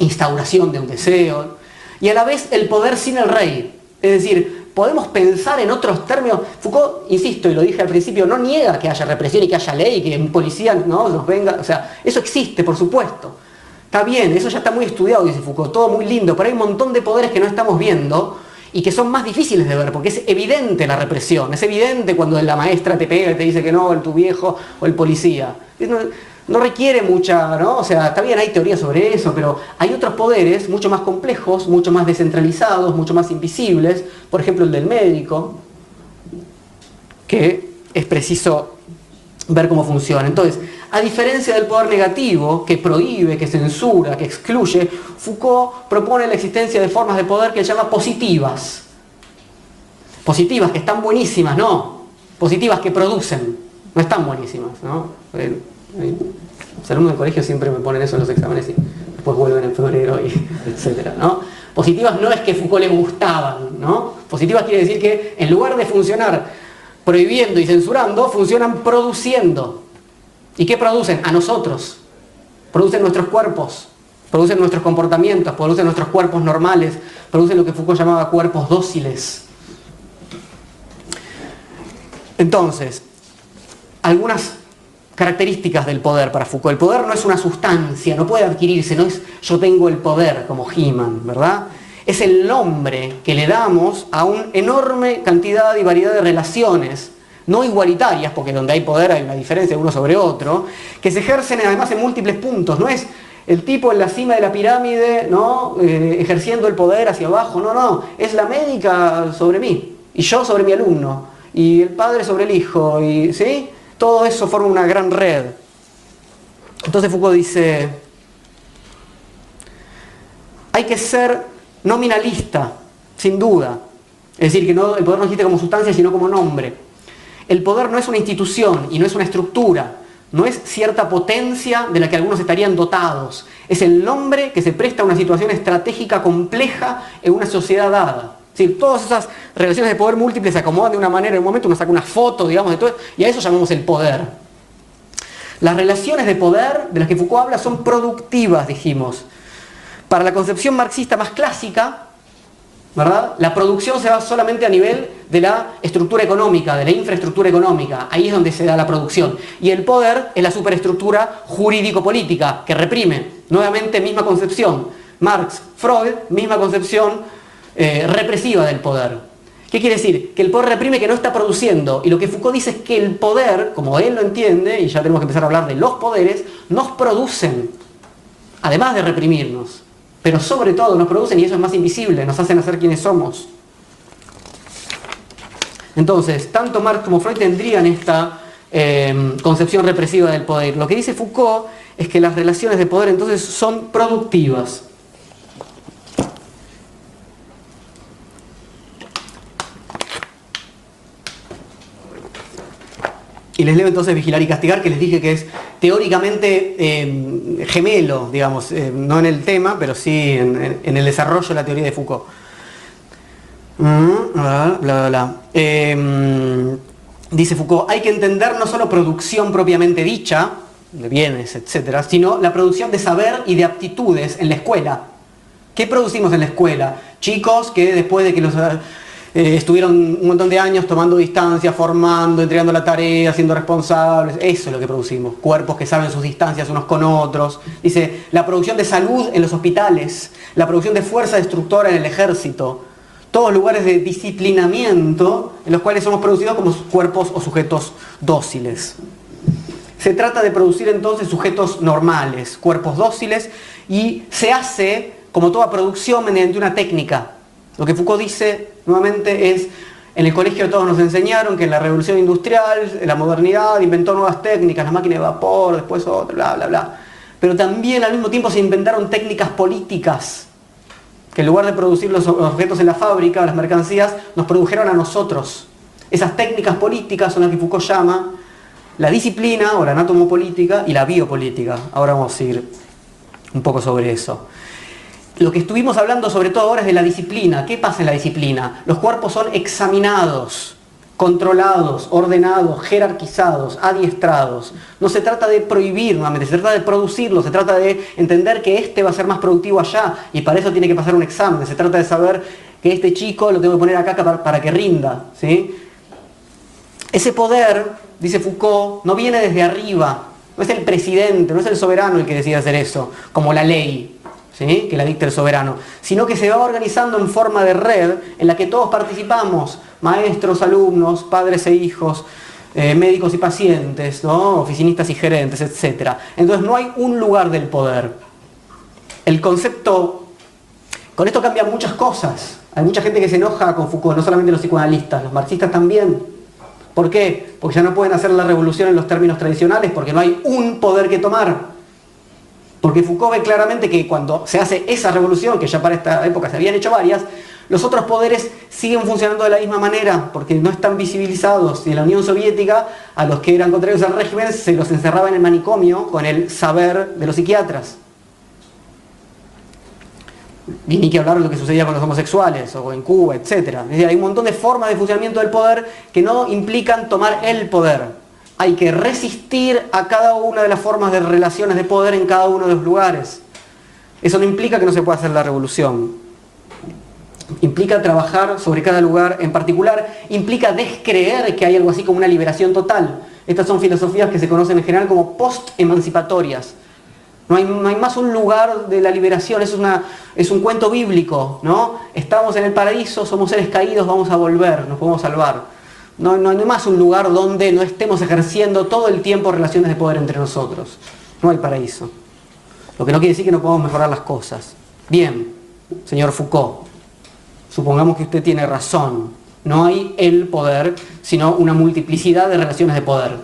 instauración de un deseo, y a la vez el poder sin el rey. Es decir, podemos pensar en otros términos. Foucault, insisto, y lo dije al principio, no niega que haya represión y que haya ley, que un policía ¿no? nos venga. O sea, eso existe, por supuesto. Está bien, eso ya está muy estudiado, dice Foucault, todo muy lindo, pero hay un montón de poderes que no estamos viendo y que son más difíciles de ver, porque es evidente la represión, es evidente cuando la maestra te pega y te dice que no, el tu viejo o el policía. no requiere mucha, ¿no? O sea, está bien, hay teorías sobre eso, pero hay otros poderes mucho más complejos, mucho más descentralizados, mucho más invisibles, por ejemplo el del médico, que es preciso ver cómo funciona. Entonces, a diferencia del poder negativo, que prohíbe, que censura, que excluye, Foucault propone la existencia de formas de poder que llama positivas. Positivas, que están buenísimas, no. Positivas que producen, no están buenísimas, ¿no? Los alumnos del colegio siempre me ponen eso en los exámenes y después vuelven en febrero y etcétera, ¿no? Positivas no es que Foucault le gustaban, ¿no? Positivas quiere decir que en lugar de funcionar prohibiendo y censurando, funcionan produciendo. ¿Y qué producen? A nosotros. Producen nuestros cuerpos, producen nuestros comportamientos, producen nuestros cuerpos normales, producen lo que Foucault llamaba cuerpos dóciles. Entonces, algunas características del poder para Foucault. El poder no es una sustancia, no puede adquirirse, no es yo tengo el poder como He-Man, ¿verdad? es el nombre que le damos a una enorme cantidad y variedad de relaciones, no igualitarias, porque donde hay poder hay una diferencia de uno sobre otro, que se ejercen además en múltiples puntos. No es el tipo en la cima de la pirámide, ¿no? Eh, ejerciendo el poder hacia abajo, no, no, es la médica sobre mí, y yo sobre mi alumno, y el padre sobre el hijo, y ¿sí? Todo eso forma una gran red. Entonces Foucault dice, hay que ser nominalista, sin duda. Es decir, que no, el poder no existe como sustancia, sino como nombre. El poder no es una institución y no es una estructura, no es cierta potencia de la que algunos estarían dotados. Es el nombre que se presta a una situación estratégica compleja en una sociedad dada. Es decir, todas esas relaciones de poder múltiples se acomodan de una manera, en un momento uno saca una foto, digamos, de todo, y a eso llamamos el poder. Las relaciones de poder de las que Foucault habla son productivas, dijimos. Para la concepción marxista más clásica, ¿verdad? La producción se da solamente a nivel de la estructura económica, de la infraestructura económica. Ahí es donde se da la producción. Y el poder es la superestructura jurídico-política que reprime. Nuevamente, misma concepción. Marx, Freud, misma concepción eh, represiva del poder. ¿Qué quiere decir? Que el poder reprime que no está produciendo. Y lo que Foucault dice es que el poder, como él lo entiende, y ya tenemos que empezar a hablar de los poderes, nos producen, además de reprimirnos pero sobre todo nos producen, y eso es más invisible, nos hacen hacer quienes somos. Entonces, tanto Marx como Freud tendrían esta eh, concepción represiva del poder. Lo que dice Foucault es que las relaciones de poder entonces son productivas. Y les leo entonces Vigilar y Castigar, que les dije que es teóricamente eh, gemelo, digamos, eh, no en el tema, pero sí en, el desarrollo de la teoría de Foucault. Mm, bla, bla, bla. Em, dice Foucault, hay que entender no solo producción propiamente dicha, de bienes, etcétera, sino la producción de saber y de aptitudes en la escuela. ¿Qué producimos en la escuela? Chicos que después de que los eh, estuvieron un montón de años tomando distancia, formando, entregando la tarea, siendo responsables. Eso es lo que producimos. Cuerpos que saben sus distancias unos con otros. Dice, la producción de salud en los hospitales, la producción de fuerza destructora en el ejército. Todos lugares de disciplinamiento en los cuales somos producidos como cuerpos o sujetos dóciles. Se trata de producir entonces sujetos normales, cuerpos dóciles, y se hace, como toda producción, mediante una técnica, lo que Foucault dice nuevamente es, en el colegio todos nos enseñaron que en la revolución industrial, la modernidad inventó nuevas técnicas, la máquina de vapor, después otra, bla, bla, bla. Pero también al mismo tiempo se inventaron técnicas políticas, que en lugar de producir los objetos en la fábrica, las mercancías, nos produjeron a nosotros. Esas técnicas políticas son las que Foucault llama la disciplina o la anatomopolítica y la biopolítica. Ahora vamos a ir un poco sobre eso. Lo que estuvimos hablando sobre todo ahora es de la disciplina. ¿Qué pasa en la disciplina? Los cuerpos son examinados, controlados, ordenados, jerarquizados, adiestrados. No se trata de prohibir nuevamente, se trata de producirlo, se trata de entender que este va a ser más productivo allá y para eso tiene que pasar un examen. Se trata de saber que este chico lo tengo que poner acá para, que rinda. ¿sí? Ese poder, dice Foucault, no viene desde arriba, no es el presidente, no es el soberano el que decide hacer eso, como la ley que la dicta el soberano, sino que se va organizando en forma de red en la que todos participamos, maestros, alumnos, padres e hijos, eh, médicos y pacientes, ¿no? oficinistas y gerentes, etc. Entonces no hay un lugar del poder. El concepto, con esto cambian muchas cosas. Hay mucha gente que se enoja con Foucault, no solamente los psicoanalistas, los marxistas también. ¿Por qué? Porque ya no pueden hacer la revolución en los términos tradicionales, porque no hay un poder que tomar. Porque Foucault ve claramente que cuando se hace esa revolución, que ya para esta época se habían hecho varias, los otros poderes siguen funcionando de la misma manera, porque no están visibilizados. Y en la Unión Soviética, a los que eran contrarios al régimen, se los encerraba en el manicomio con el saber de los psiquiatras. Y ni que hablar de lo que sucedía con los homosexuales o en Cuba, etc. Es decir, hay un montón de formas de funcionamiento del poder que no implican tomar el poder. Hay que resistir a cada una de las formas de relaciones de poder en cada uno de los lugares. Eso no implica que no se pueda hacer la revolución implica trabajar sobre cada lugar en particular, implica descreer que hay algo así como una liberación total. Estas son filosofías que se conocen en general como post-emancipatorias. No hay, más un lugar de la liberación, es, es un cuento bíblico, ¿no? Estamos en el paraíso, somos seres caídos, vamos a volver, nos podemos salvar. No, no hay más un lugar donde no estemos ejerciendo todo el tiempo relaciones de poder entre nosotros. No hay paraíso. Lo que no quiere decir que no podamos mejorar las cosas. Bien, señor Foucault, supongamos que usted tiene razón, no hay el poder, sino una multiplicidad de relaciones de poder.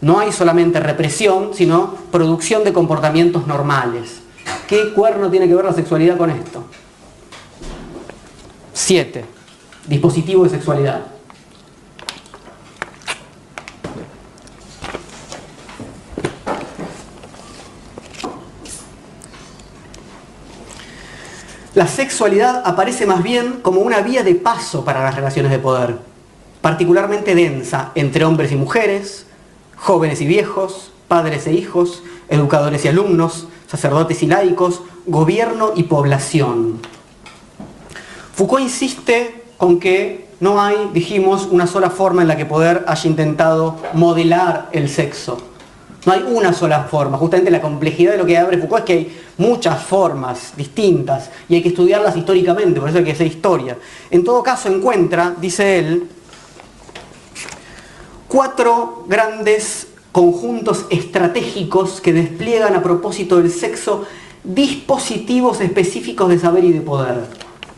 No hay solamente represión, sino producción de comportamientos normales. ¿Qué cuerno tiene que ver la sexualidad con esto? 7. Dispositivo de sexualidad. La sexualidad aparece más bien como una vía de paso para las relaciones de poder, particularmente densa entre hombres y mujeres, jóvenes y viejos, padres e hijos, educadores y alumnos, sacerdotes y laicos, gobierno y población. Foucault insiste con que no hay, dijimos, una sola forma en la que poder haya intentado modelar el sexo. No hay una sola forma. Justamente la complejidad de lo que abre Foucault es que hay muchas formas distintas y hay que estudiarlas históricamente, por eso hay que hacer historia. En todo caso encuentra, dice él, cuatro grandes conjuntos estratégicos que despliegan a propósito del sexo dispositivos específicos de saber y de poder.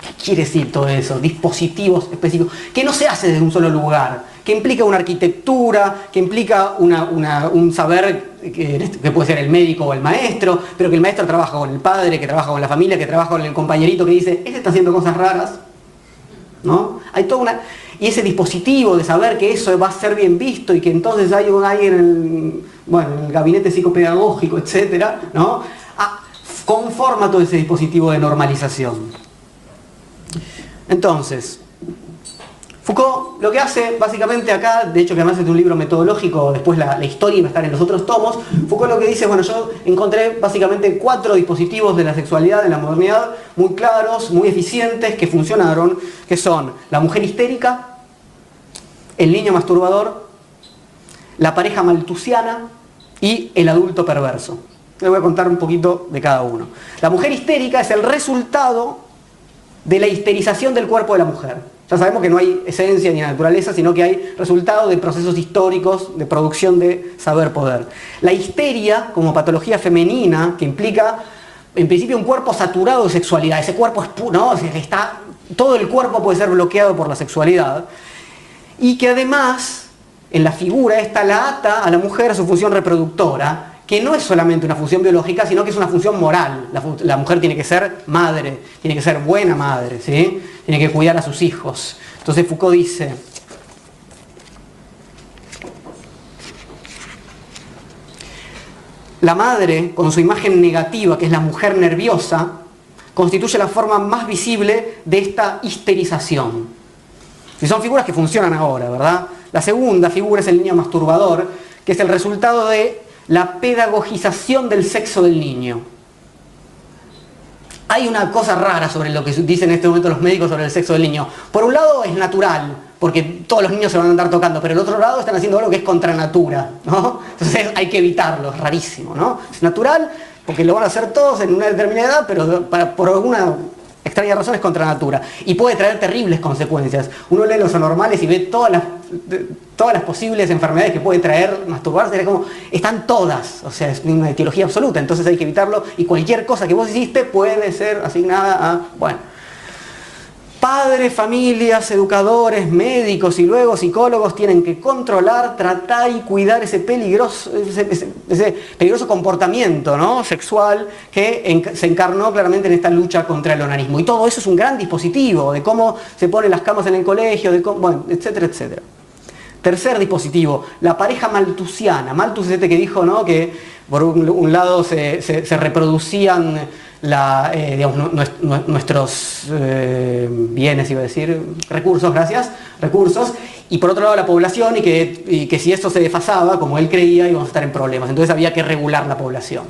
¿Qué quiere decir todo eso? Dispositivos específicos, que no se hace desde un solo lugar, que implica una arquitectura, que implica un saber que, puede ser el médico o el maestro, pero que el maestro trabaja con el padre, que trabaja con la familia, que trabaja con el compañerito que dice, este está haciendo cosas raras, ¿no? Hay toda una... Y ese dispositivo de saber que eso va a ser bien visto y que entonces hay alguien en el, bueno, en el gabinete psicopedagógico, etcétera, ¿no? Ah, conforma todo ese dispositivo de normalización. Entonces, Foucault lo que hace básicamente acá, de hecho que además es un libro metodológico, después la, historia va a estar en los otros tomos, Foucault lo que dice, bueno, yo encontré básicamente cuatro dispositivos de la sexualidad en la modernidad muy claros, muy eficientes, que funcionaron, que son la mujer histérica, el niño masturbador, la pareja maltusiana y el adulto perverso. Les voy a contar un poquito de cada uno. La mujer histérica es el resultado de la histerización del cuerpo de la mujer. Ya sabemos que no hay esencia ni naturaleza, sino que hay resultado de procesos históricos de producción de saber-poder. La histeria, como patología femenina, que implica en principio un cuerpo saturado de sexualidad, ese cuerpo es ¿no? está, todo el cuerpo puede ser bloqueado por la sexualidad, y que además en la figura esta la ata a la mujer a su función reproductora, que no es solamente una función biológica, sino que es una función moral. La, mujer tiene que ser madre, tiene que ser buena madre, ¿sí? tiene que cuidar a sus hijos. Entonces Foucault dice, la madre, con su imagen negativa, que es la mujer nerviosa, constituye la forma más visible de esta histerización. Y son figuras que funcionan ahora, ¿verdad? La segunda figura es el niño masturbador, que es el resultado de la pedagogización del sexo del niño. Hay una cosa rara sobre lo que dicen en este momento los médicos sobre el sexo del niño. Por un lado es natural, porque todos los niños se van a andar tocando, pero por otro lado están haciendo algo que es contra natura, ¿no? Entonces hay que evitarlo, es rarísimo, ¿no? Es natural, porque lo van a hacer todos en una determinada edad, pero por alguna extraña razón es contra natura. Y puede traer terribles consecuencias. Uno lee los anormales y ve todas las todas las posibles enfermedades que puede traer masturbarse, como, están todas, o sea, es una etiología absoluta, entonces hay que evitarlo y cualquier cosa que vos hiciste puede ser asignada a, bueno, Padres, familias, educadores, médicos y luego psicólogos tienen que controlar, tratar y cuidar ese peligroso, ese, peligroso comportamiento ¿no? sexual que se encarnó claramente en esta lucha contra el onanismo. Y todo eso es un gran dispositivo de cómo se ponen las camas en el colegio, de bueno, etcétera, etcétera. Tercer dispositivo, la pareja maltusiana. Malthus es este que dijo ¿no? que por un, lado se reproducían eh, nuestros eh, bienes, iba a decir, recursos, gracias, recursos, y por otro lado la población y que, que si esto se desfasaba, como él creía, íbamos a estar en problemas. Entonces había que regular la población.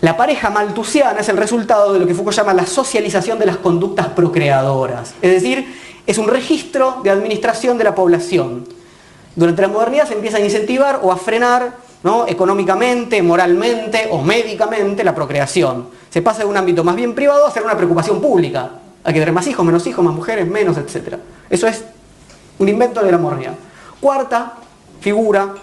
La pareja maltusiana es el resultado de lo que Foucault llama la socialización de las conductas procreadoras. Es decir, es un registro de administración de la población. Durante la modernidad se empieza a incentivar o a frenar económicamente, moralmente o médicamente la procreación. Se pasa de un ámbito más bien privado a ser una preocupación pública. Hay que tener más hijos, menos hijos, más mujeres, menos, etc. Eso es un invento de la modernidad. Cuarta figura,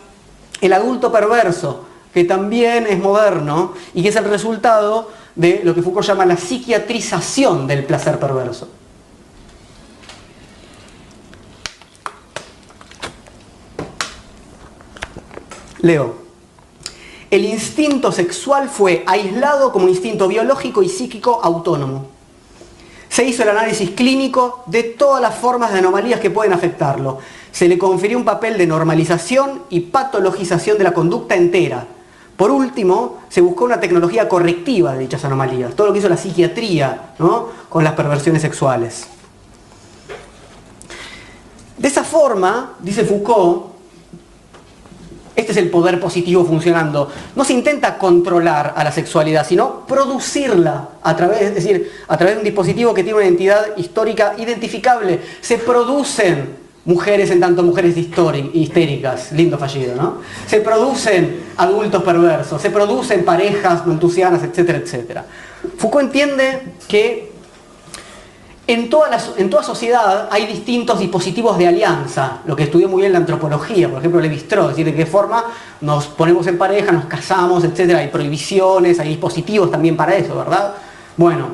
el adulto perverso, que también es moderno y que es el resultado de lo que Foucault llama la psiquiatrización del placer perverso. Leo. El instinto sexual fue aislado como instinto biológico y psíquico autónomo. Se hizo el análisis clínico de todas las formas de anomalías que pueden afectarlo. Se le confirió un papel de normalización y patologización de la conducta entera. Por último, se buscó una tecnología correctiva de dichas anomalías, todo lo que hizo la psiquiatría con las perversiones sexuales. De esa forma, dice Foucault, este es el poder positivo funcionando. No se intenta controlar a la sexualidad, sino producirla a través, es decir, a través de un dispositivo que tiene una identidad histórica identificable. Se producen mujeres en tanto mujeres histéricas, lindo fallido, ¿no? Se producen adultos perversos, se producen parejas entusianas, etcétera, etcétera. Foucault entiende que en toda, sociedad hay distintos dispositivos de alianza, lo que estudió muy bien la antropología, por ejemplo, Levi-Strauss, es decir, de qué forma nos ponemos en pareja, nos casamos, etc. Hay prohibiciones, hay dispositivos también para eso, ¿verdad? Bueno,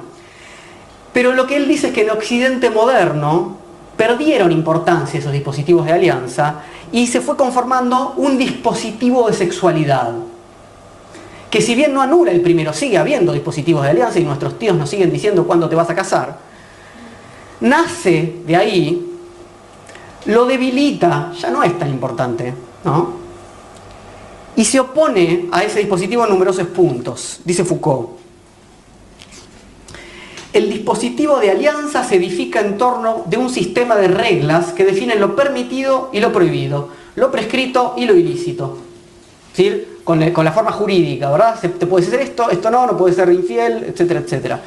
pero lo que él dice es que en Occidente moderno perdieron importancia esos dispositivos de alianza y se fue conformando un dispositivo de sexualidad. Que si bien no anula el primero, sigue habiendo dispositivos de alianza y nuestros tíos nos siguen diciendo cuándo te vas a casar, nace de ahí, lo debilita, ya no es tan importante, ¿no? Y se opone a ese dispositivo en numerosos puntos, dice Foucault. El dispositivo de alianza se edifica en torno de un sistema de reglas que definen lo permitido y lo prohibido, lo prescrito y lo ilícito. Con, la forma jurídica, ¿verdad? te puedes hacer esto, esto no, no puedes ser infiel, etcétera, etcétera.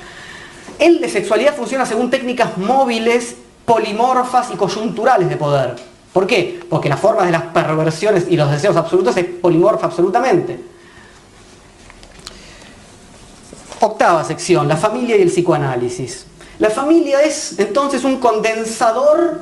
El de sexualidad funciona según técnicas móviles, polimorfas y coyunturales de poder. ¿Por qué? Porque la forma de las perversiones y los deseos absolutos es polimorfa absolutamente. Octava sección, la familia y el psicoanálisis. La familia es entonces un condensador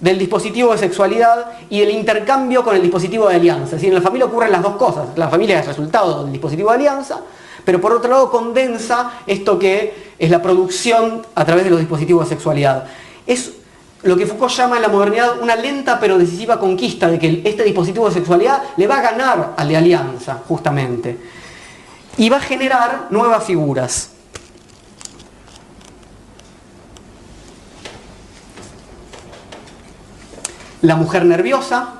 del dispositivo de sexualidad y del intercambio con el dispositivo de alianza. Es decir, en la familia ocurren las dos cosas. La familia es resultado del dispositivo de alianza pero por otro lado condensa esto que es la producción a través de los dispositivos de sexualidad. Es lo que Foucault llama en la modernidad una lenta pero decisiva conquista de que este dispositivo de sexualidad le va a ganar al de alianza, justamente. Y va a generar nuevas figuras. La mujer nerviosa,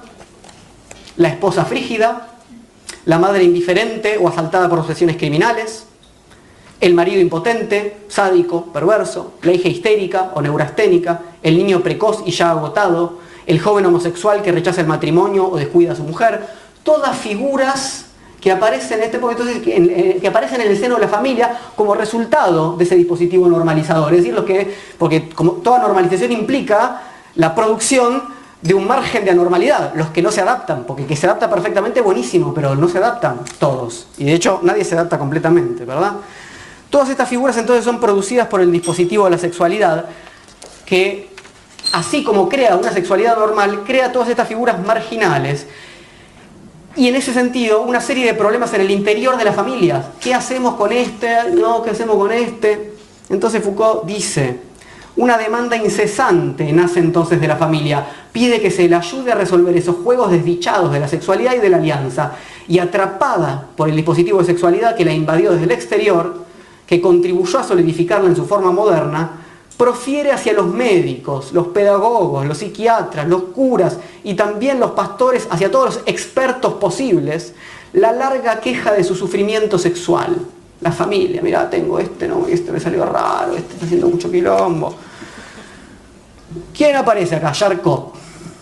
la esposa frígida, la madre indiferente o asaltada por obsesiones criminales, el marido impotente, sádico, perverso, la hija histérica o neurasténica, el niño precoz y ya agotado, el joven homosexual que rechaza el matrimonio o descuida a su mujer, todas figuras que aparecen en este momento, eh, que aparecen en el seno de la familia como resultado de ese dispositivo normalizador. Es decir, lo que, porque como toda normalización implica la producción de un margen de anormalidad, los que no se adaptan, porque que se adapta perfectamente buenísimo, pero no se adaptan todos. Y de hecho nadie se adapta completamente, ¿verdad? Todas estas figuras entonces son producidas por el dispositivo de la sexualidad que así como crea una sexualidad normal, crea todas estas figuras marginales y en ese sentido una serie de problemas en el interior de la familia. ¿Qué hacemos con este? No, ¿qué hacemos con este? Entonces Foucault dice, una demanda incesante nace entonces de la familia. Pide que se le ayude a resolver esos juegos desdichados de la sexualidad y de la alianza. Y atrapada por el dispositivo de sexualidad que la invadió desde el exterior, que contribuyó a solidificarla en su forma moderna, profiere hacia los médicos, los pedagogos, los psiquiatras, los curas y también los pastores, hacia todos los expertos posibles, la larga queja de su sufrimiento sexual. La familia, mira, tengo este, no, este me salió raro, este está haciendo mucho quilombo. ¿Quién aparece acá? Charcot.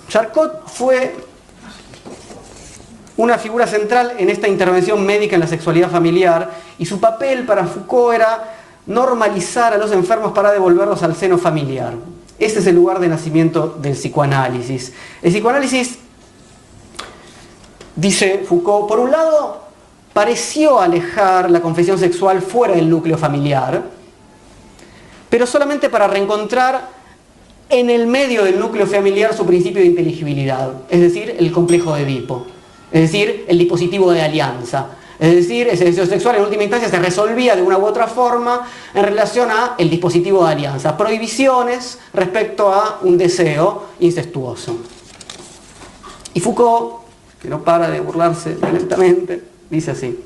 Charcot fue una figura central en esta intervención médica en la sexualidad familiar y su papel para Foucault era normalizar a los enfermos para devolverlos al seno familiar. Ese es el lugar de nacimiento del psicoanálisis. El psicoanálisis, dice Foucault, por un lado, pareció alejar la confesión sexual fuera del núcleo familiar, pero solamente para reencontrar en el medio del núcleo familiar su principio de inteligibilidad, es decir, el complejo de Edipo, es decir, el dispositivo de alianza, es decir, ese deseo sexual en última instancia se resolvía de una u otra forma en relación a el dispositivo de alianza, prohibiciones respecto a un deseo incestuoso. Y Foucault, que no para de burlarse violentamente, dice así.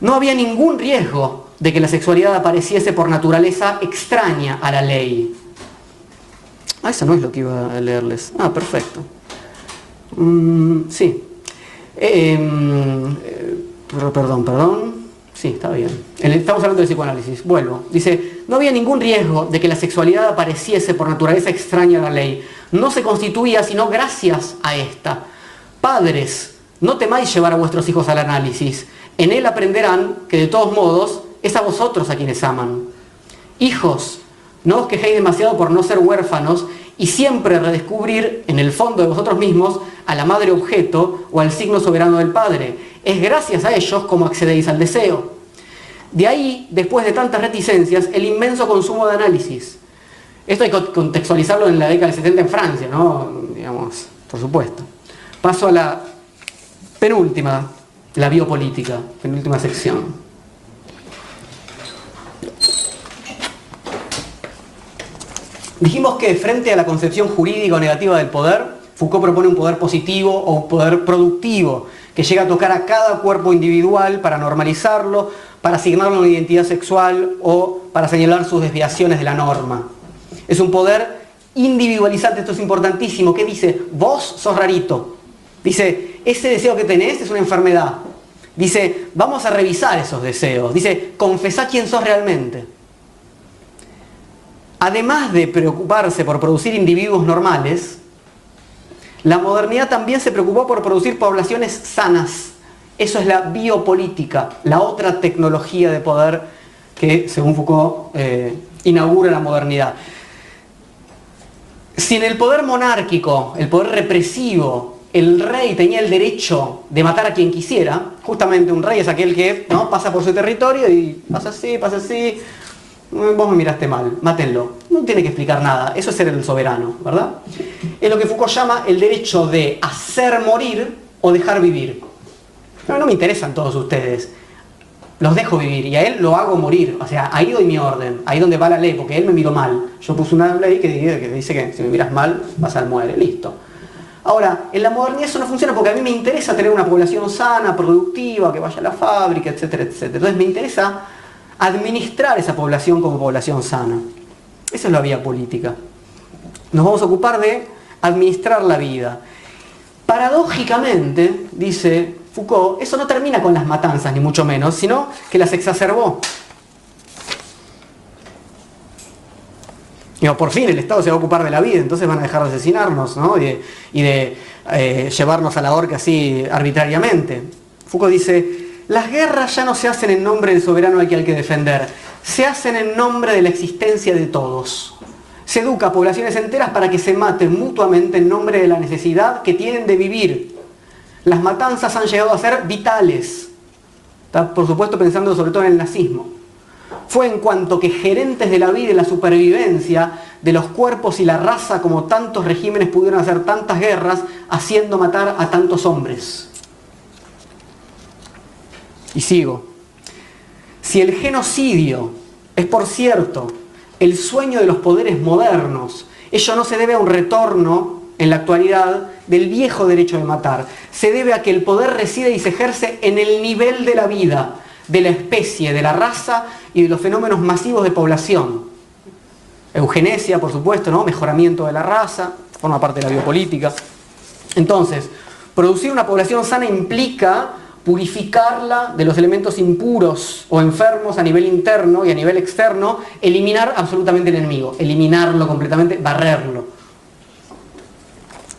No había ningún riesgo de que la sexualidad apareciese por naturaleza extraña a la ley. Ah, eso no es lo que iba a leerles. Ah, perfecto. Mm, sí, Em, eh, perdón, perdón. Sí, está bien. Estamos hablando de psicoanálisis. Vuelvo. Dice, no había ningún riesgo de que la sexualidad apareciese por naturaleza extraña a la ley. No se constituía sino gracias a esta. Padres, no temáis llevar a vuestros hijos al análisis. En él aprenderán que de todos modos es a vosotros a quienes aman. Hijos, no os quejéis demasiado por no ser huérfanos y siempre redescubrir en el fondo de vosotros mismos a la madre objeto o al signo soberano del Padre. Es gracias a ellos como accedéis al deseo. De ahí, después de tantas reticencias, el inmenso consumo de análisis. Esto hay que contextualizarlo en la década del 70 en Francia, ¿no? Digamos, por supuesto. Paso a la penúltima, la biopolítica, penúltima sección. Dijimos que frente a la concepción jurídica o negativa del poder, Foucault propone un poder positivo o un poder productivo, que llega a tocar a cada cuerpo individual para normalizarlo, para asignarle una identidad sexual o para señalar sus desviaciones de la norma. Es un poder individualizante, esto es importantísimo, ¿Qué dice, vos sos rarito. Dice, ese deseo que tenés es una enfermedad. Dice, vamos a revisar esos deseos. Dice, confesá quién sos realmente además de preocuparse por producir individuos normales, la modernidad también se preocupó por producir poblaciones sanas. Eso es la biopolítica, la otra tecnología de poder que, según Foucault, eh, inaugura la modernidad. Si en el poder monárquico, el poder represivo, el rey tenía el derecho de matar a quien quisiera, justamente un rey es aquel que ¿no? pasa por su territorio y pasa así, pasa así, vos me miraste mal, mátenlo. No tiene que explicar nada, eso es ser el soberano, ¿verdad? Es lo que Foucault llama el derecho de hacer morir o dejar vivir. No, no me interesan todos ustedes, los dejo vivir y a él lo hago morir. O sea, ahí doy mi orden, ahí donde va la ley, porque él me miró mal. Yo puse una ley que, dice que si me miras mal vas al muere, listo. Ahora, en la modernidad eso no funciona porque a mí me interesa tener una población sana, productiva, que vaya a la fábrica, etcétera, etcétera. Entonces me interesa administrar esa población como población sana. Esa es la vía política. Nos vamos a ocupar de administrar la vida. Paradójicamente, dice Foucault, eso no termina con las matanzas, ni mucho menos, sino que las exacerbó. por fin el Estado se va a ocupar de la vida, entonces van a dejar de asesinarnos y de, eh, llevarnos a la horca así arbitrariamente. Foucault dice, las guerras ya no se hacen en nombre del soberano al que hay que defender, se hacen en nombre de la existencia de todos. Se educa a poblaciones enteras para que se maten mutuamente en nombre de la necesidad que tienen de vivir. Las matanzas han llegado a ser vitales. Por supuesto pensando sobre todo en el nazismo. fue en cuanto que gerentes de la vida y la supervivencia de los cuerpos y la raza como tantos regímenes pudieron hacer tantas guerras haciendo matar a tantos hombres. Y sigo. Si el genocidio es, por cierto, el sueño de los poderes modernos, ello no se debe a un retorno en la actualidad del viejo derecho de matar. Se debe a que el poder reside y se ejerce en el nivel de la vida, de la especie, de la raza y de los fenómenos masivos de población. Eugenesia, por supuesto, ¿no? mejoramiento de la raza, forma parte de la biopolítica. Entonces, producir una población sana implica purificarla de los elementos impuros o enfermos a nivel interno y a nivel externo, eliminar absolutamente el enemigo, eliminarlo completamente, barrerlo.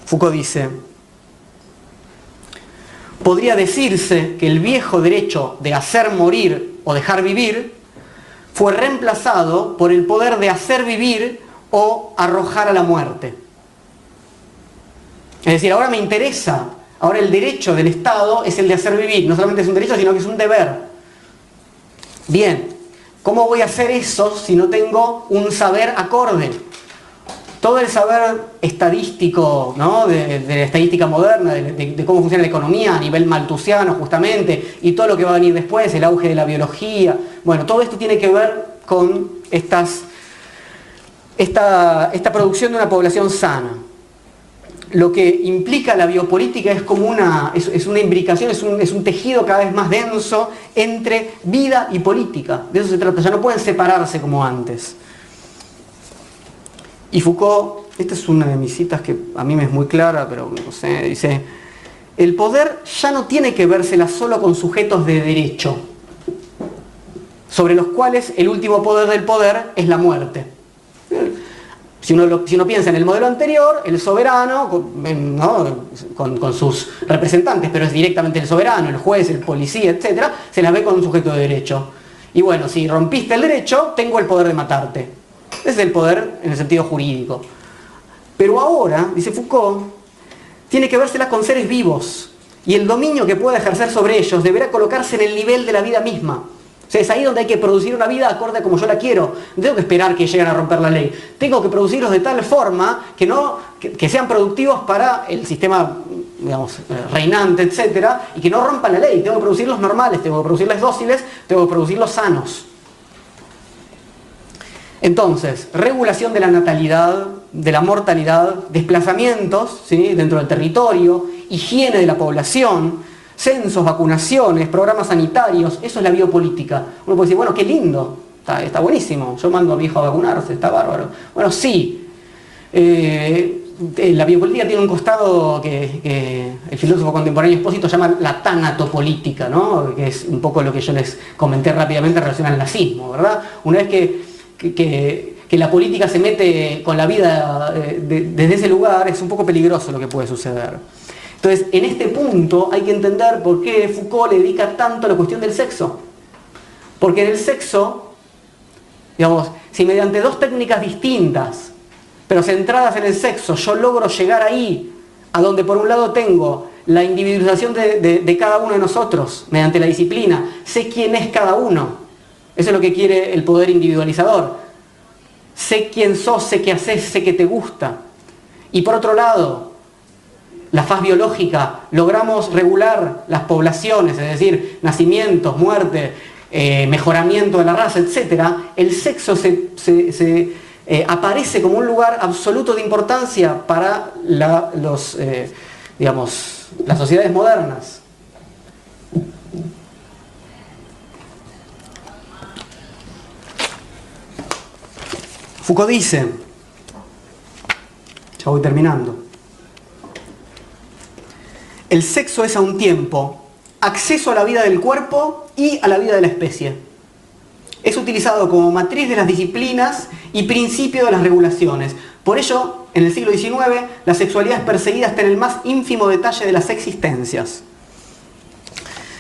Foucault dice, podría decirse que el viejo derecho de hacer morir o dejar vivir fue reemplazado por el poder de hacer vivir o arrojar a la muerte. Es decir, ahora me interesa, ahora el derecho del Estado es el de hacer vivir, no solamente es un derecho, sino que es un deber. Bien, ¿cómo voy a hacer eso si no tengo un saber acorde? todo el saber estadístico, de, la estadística moderna, de, cómo funciona la economía a nivel maltusiano justamente, y todo lo que va a venir después, el auge de la biología, bueno, todo esto tiene que ver con esta, producción de una población sana. Lo que implica la biopolítica es como una, es, una imbricación, es un, es un tejido cada vez más denso entre vida y política. De eso se trata, ya no pueden separarse como antes. Y Foucault, esta es una de mis citas que a mí me es muy clara, pero no sé, dice, el poder ya no tiene que vérsela solo con sujetos de derecho, sobre los cuales el último poder del poder es la muerte. Si uno, piensa en el modelo anterior, el soberano, con, sus representantes, pero es directamente el soberano, el juez, el policía, etc., se la ve con un sujeto de derecho. Y bueno, si rompiste el derecho, tengo el poder de matarte. Ese es el poder en el sentido jurídico. Pero ahora, dice Foucault, tiene que vérsela con seres vivos y el dominio que pueda ejercer sobre ellos deberá colocarse en el nivel de la vida misma. Es ahí donde hay que producir una vida acorde a como yo la quiero. No tengo que esperar que lleguen a romper la ley. Tengo que producirlos de tal forma que, no, que, sean productivos para el sistema digamos, eh, reinante, etc. Y que no rompan la ley. Tengo que producirlos normales, tengo que producirlos dóciles, tengo que producirlos sanos. Entonces, regulación de la natalidad, de la mortalidad, desplazamientos ¿sí? dentro del territorio, higiene de la población, censos, vacunaciones, programas sanitarios, eso es la biopolítica. Uno puede decir, bueno, qué lindo, está, buenísimo, yo mando a mi hijo a vacunarse, está bárbaro. Bueno, sí, eh, eh, la biopolítica tiene un costado que, el filósofo contemporáneo Espósito llama la tanatopolítica, ¿no? que es un poco lo que yo les comenté rápidamente en relación al nazismo, ¿verdad? Una vez que la política se mete con la vida eh, desde ese lugar, es un poco peligroso lo que puede suceder. Entonces, en este punto hay que entender por qué Foucault le dedica tanto a la cuestión del sexo. Porque en el sexo, digamos, si mediante dos técnicas distintas, pero centradas en el sexo, yo logro llegar ahí, a donde por un lado tengo la individualización de, cada uno de nosotros, mediante la disciplina, sé quién es cada uno, eso es lo que quiere el poder individualizador. Sé quién sos, sé qué haces, sé qué te gusta. Y por otro lado, la faz biológica, logramos regular las poblaciones, es decir, nacimientos, muerte, eh, mejoramiento de la raza, etc., el sexo se, eh, aparece como un lugar absoluto de importancia para los, eh, digamos, las sociedades modernas. Foucault dice, ya voy terminando, el sexo es a un tiempo acceso a la vida del cuerpo y a la vida de la especie. Es utilizado como matriz de las disciplinas y principio de las regulaciones. Por ello, en el siglo XIX, la sexualidad es perseguida hasta en el más ínfimo detalle de las existencias.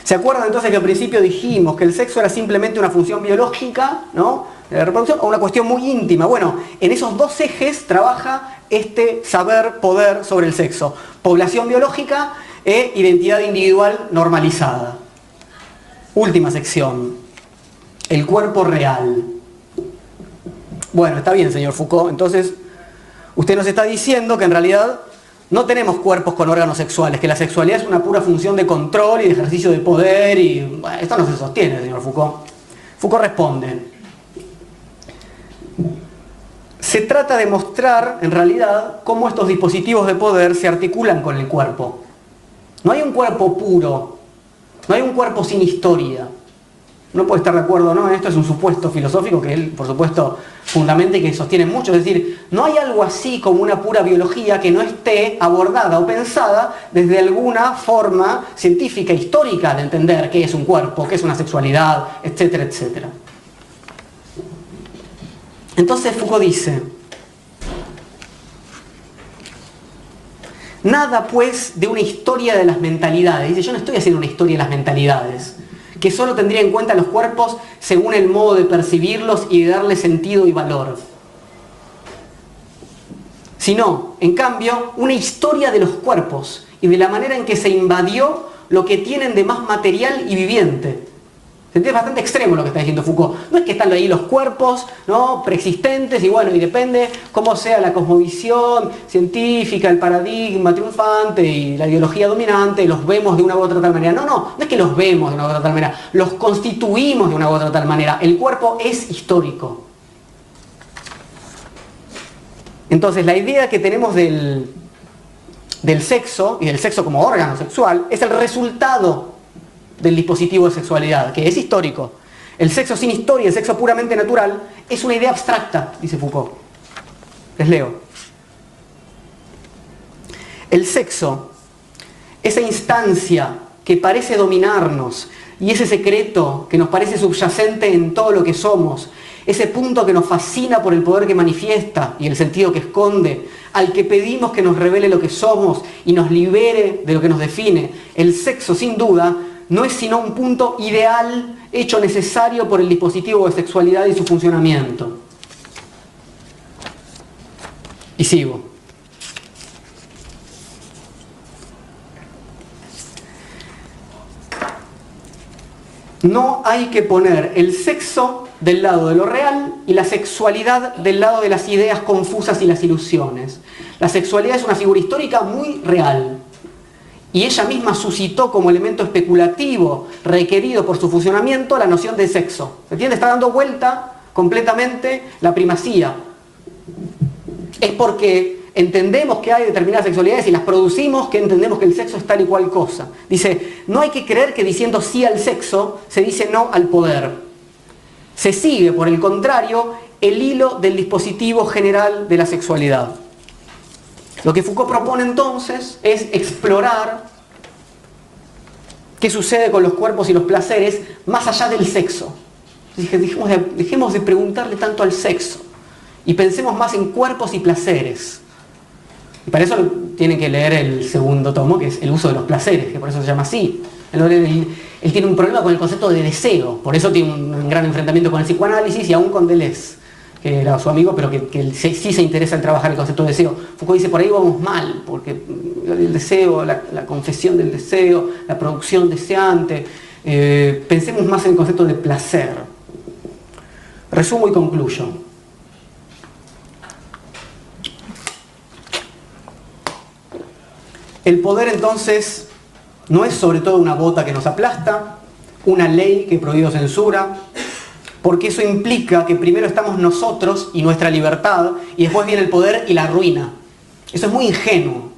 ¿Se acuerdan entonces que al principio dijimos que el sexo era simplemente una función biológica, ¿no? de la reproducción, o una cuestión muy íntima? Bueno, en esos dos ejes trabaja este saber poder sobre el sexo. Población biológica e identidad individual normalizada. Última sección. el cuerpo real. Bueno, está bien, señor Foucault. Entonces, usted nos está diciendo que en realidad no tenemos cuerpos con órganos sexuales, que la sexualidad es una pura función de control y de ejercicio de poder y esto no se sostiene, señor Foucault. Foucault responde, se trata de mostrar en realidad cómo estos dispositivos de poder se articulan con el cuerpo. No hay un cuerpo puro, no hay un cuerpo sin historia. No puede estar de acuerdo no, esto es un supuesto filosófico que él, por supuesto, fundamenta y que sostiene mucho. Es decir, no hay algo así como una pura biología que no esté abordada o pensada desde alguna forma científica, histórica de entender qué es un cuerpo, qué es una sexualidad, etcétera, etcétera. Entonces Foucault dice, nada pues de una historia de las mentalidades. Dice, yo no estoy haciendo una historia de las mentalidades que solo tendría en cuenta los cuerpos según el modo de percibirlos y de darle sentido y valor. Sino, en cambio, una historia de los cuerpos y de la manera en que se invadió lo que tienen de más material y viviente es bastante extremo lo que está diciendo Foucault. No es que están ahí los cuerpos ¿no? preexistentes y bueno, y depende cómo sea la cosmovisión científica, el paradigma triunfante y la ideología dominante, los vemos de una u otra tal manera. No, no, no es que los vemos de una u otra tal manera, los constituimos de una u otra tal manera. El cuerpo es histórico. Entonces, la idea que tenemos del, del sexo y del sexo como órgano sexual es el resultado del dispositivo de sexualidad, que es histórico. El sexo sin historia, el sexo puramente natural, es una idea abstracta, dice Foucault. Les leo. El sexo, esa instancia que parece dominarnos y ese secreto que nos parece subyacente en todo lo que somos, ese punto que nos fascina por el poder que manifiesta y el sentido que esconde, al que pedimos que nos revele lo que somos y nos libere de lo que nos define, el sexo sin duda no es sino un punto ideal hecho necesario por el dispositivo de sexualidad y su funcionamiento. Y sigo. No hay que poner el sexo del lado de lo real y la sexualidad del lado de las ideas confusas y las ilusiones. La sexualidad es una figura histórica muy real, y ella misma suscitó como elemento especulativo requerido por su funcionamiento la noción de sexo. ¿Se entiende? Está dando vuelta completamente la primacía. Es porque entendemos que hay determinadas sexualidades y las producimos que entendemos que el sexo es tal y cual cosa. Dice, no hay que creer que diciendo sí al sexo se dice no al poder. Se sigue, por el contrario, el hilo del dispositivo general de la sexualidad. Lo que Foucault propone entonces es explorar qué sucede con los cuerpos y los placeres más allá del sexo. Dejemos de, dejemos de preguntarle tanto al sexo y pensemos más en cuerpos y placeres. Y para eso tienen que leer el segundo tomo, que es el uso de los placeres, que por eso se llama así. Él, tiene un problema con el concepto de deseo, por eso tiene un gran enfrentamiento con el psicoanálisis y aún con Deleuze que era su amigo, pero que, sí, se interesa en trabajar el concepto de deseo. Foucault dice, por ahí vamos mal, porque el deseo, la, confesión del deseo, la producción deseante, eh, pensemos más en el concepto de placer. Resumo y concluyo. El poder entonces no es sobre todo una bota que nos aplasta, una ley que prohíbe censura, porque eso implica que primero estamos nosotros y nuestra libertad, y después viene el poder y la ruina. Eso es muy ingenuo.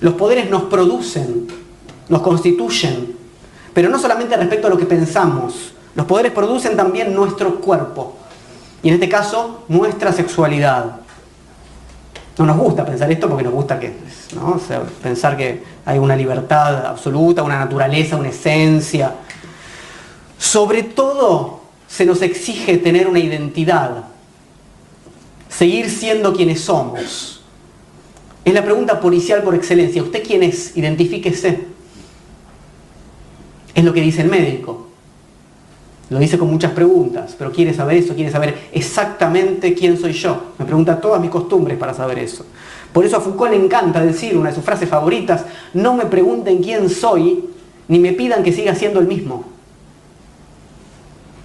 Los poderes nos producen, nos constituyen, pero no solamente respecto a lo que pensamos, los poderes producen también nuestro cuerpo, y en este caso nuestra sexualidad. No nos gusta pensar esto porque nos gusta que, pensar que hay una libertad absoluta, una naturaleza, una esencia, sobre todo se nos exige tener una identidad, seguir siendo quienes somos. Es la pregunta policial por excelencia. ¿Usted quién es? Identifíquese. Es lo que dice el médico. Lo dice con muchas preguntas, pero quiere saber eso, quiere saber exactamente quién soy yo. Me pregunta todas mis costumbres para saber eso. Por eso a Foucault le encanta decir, una de sus frases favoritas, no me pregunten quién soy, ni me pidan que siga siendo el mismo.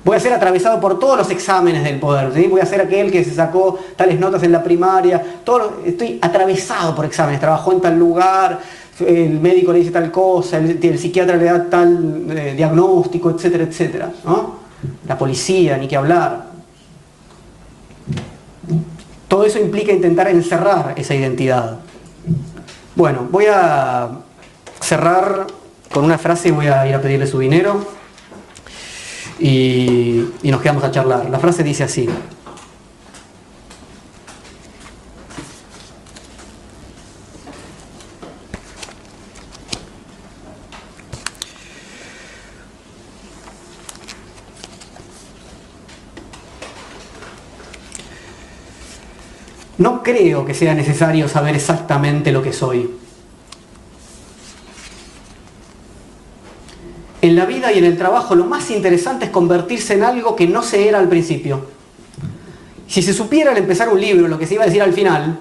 Voy a ser atravesado por todos los exámenes del poder. Voy a ser aquel que se sacó tales notas en la primaria. Todo, estoy atravesado por exámenes. Trabajó en tal lugar, el médico le dice tal cosa, el, psiquiatra le da tal eh, diagnóstico, etcétera, etcétera. La policía, ni que hablar. Todo eso implica intentar encerrar esa identidad. Bueno, voy a cerrar con una frase y voy a ir a pedirle su dinero y, nos quedamos a charlar. La frase dice así. No creo que sea necesario saber exactamente lo que soy. En la vida y en el trabajo lo más interesante es convertirse en algo que no se era al principio. Si se supiera al empezar un libro lo que se iba a decir al final,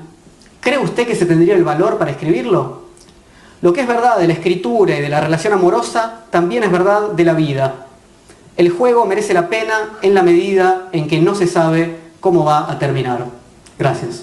¿cree usted que se tendría el valor para escribirlo? Lo que es verdad de la escritura y de la relación amorosa también es verdad de la vida. El juego merece la pena en la medida en que no se sabe cómo va a terminar. Gracias.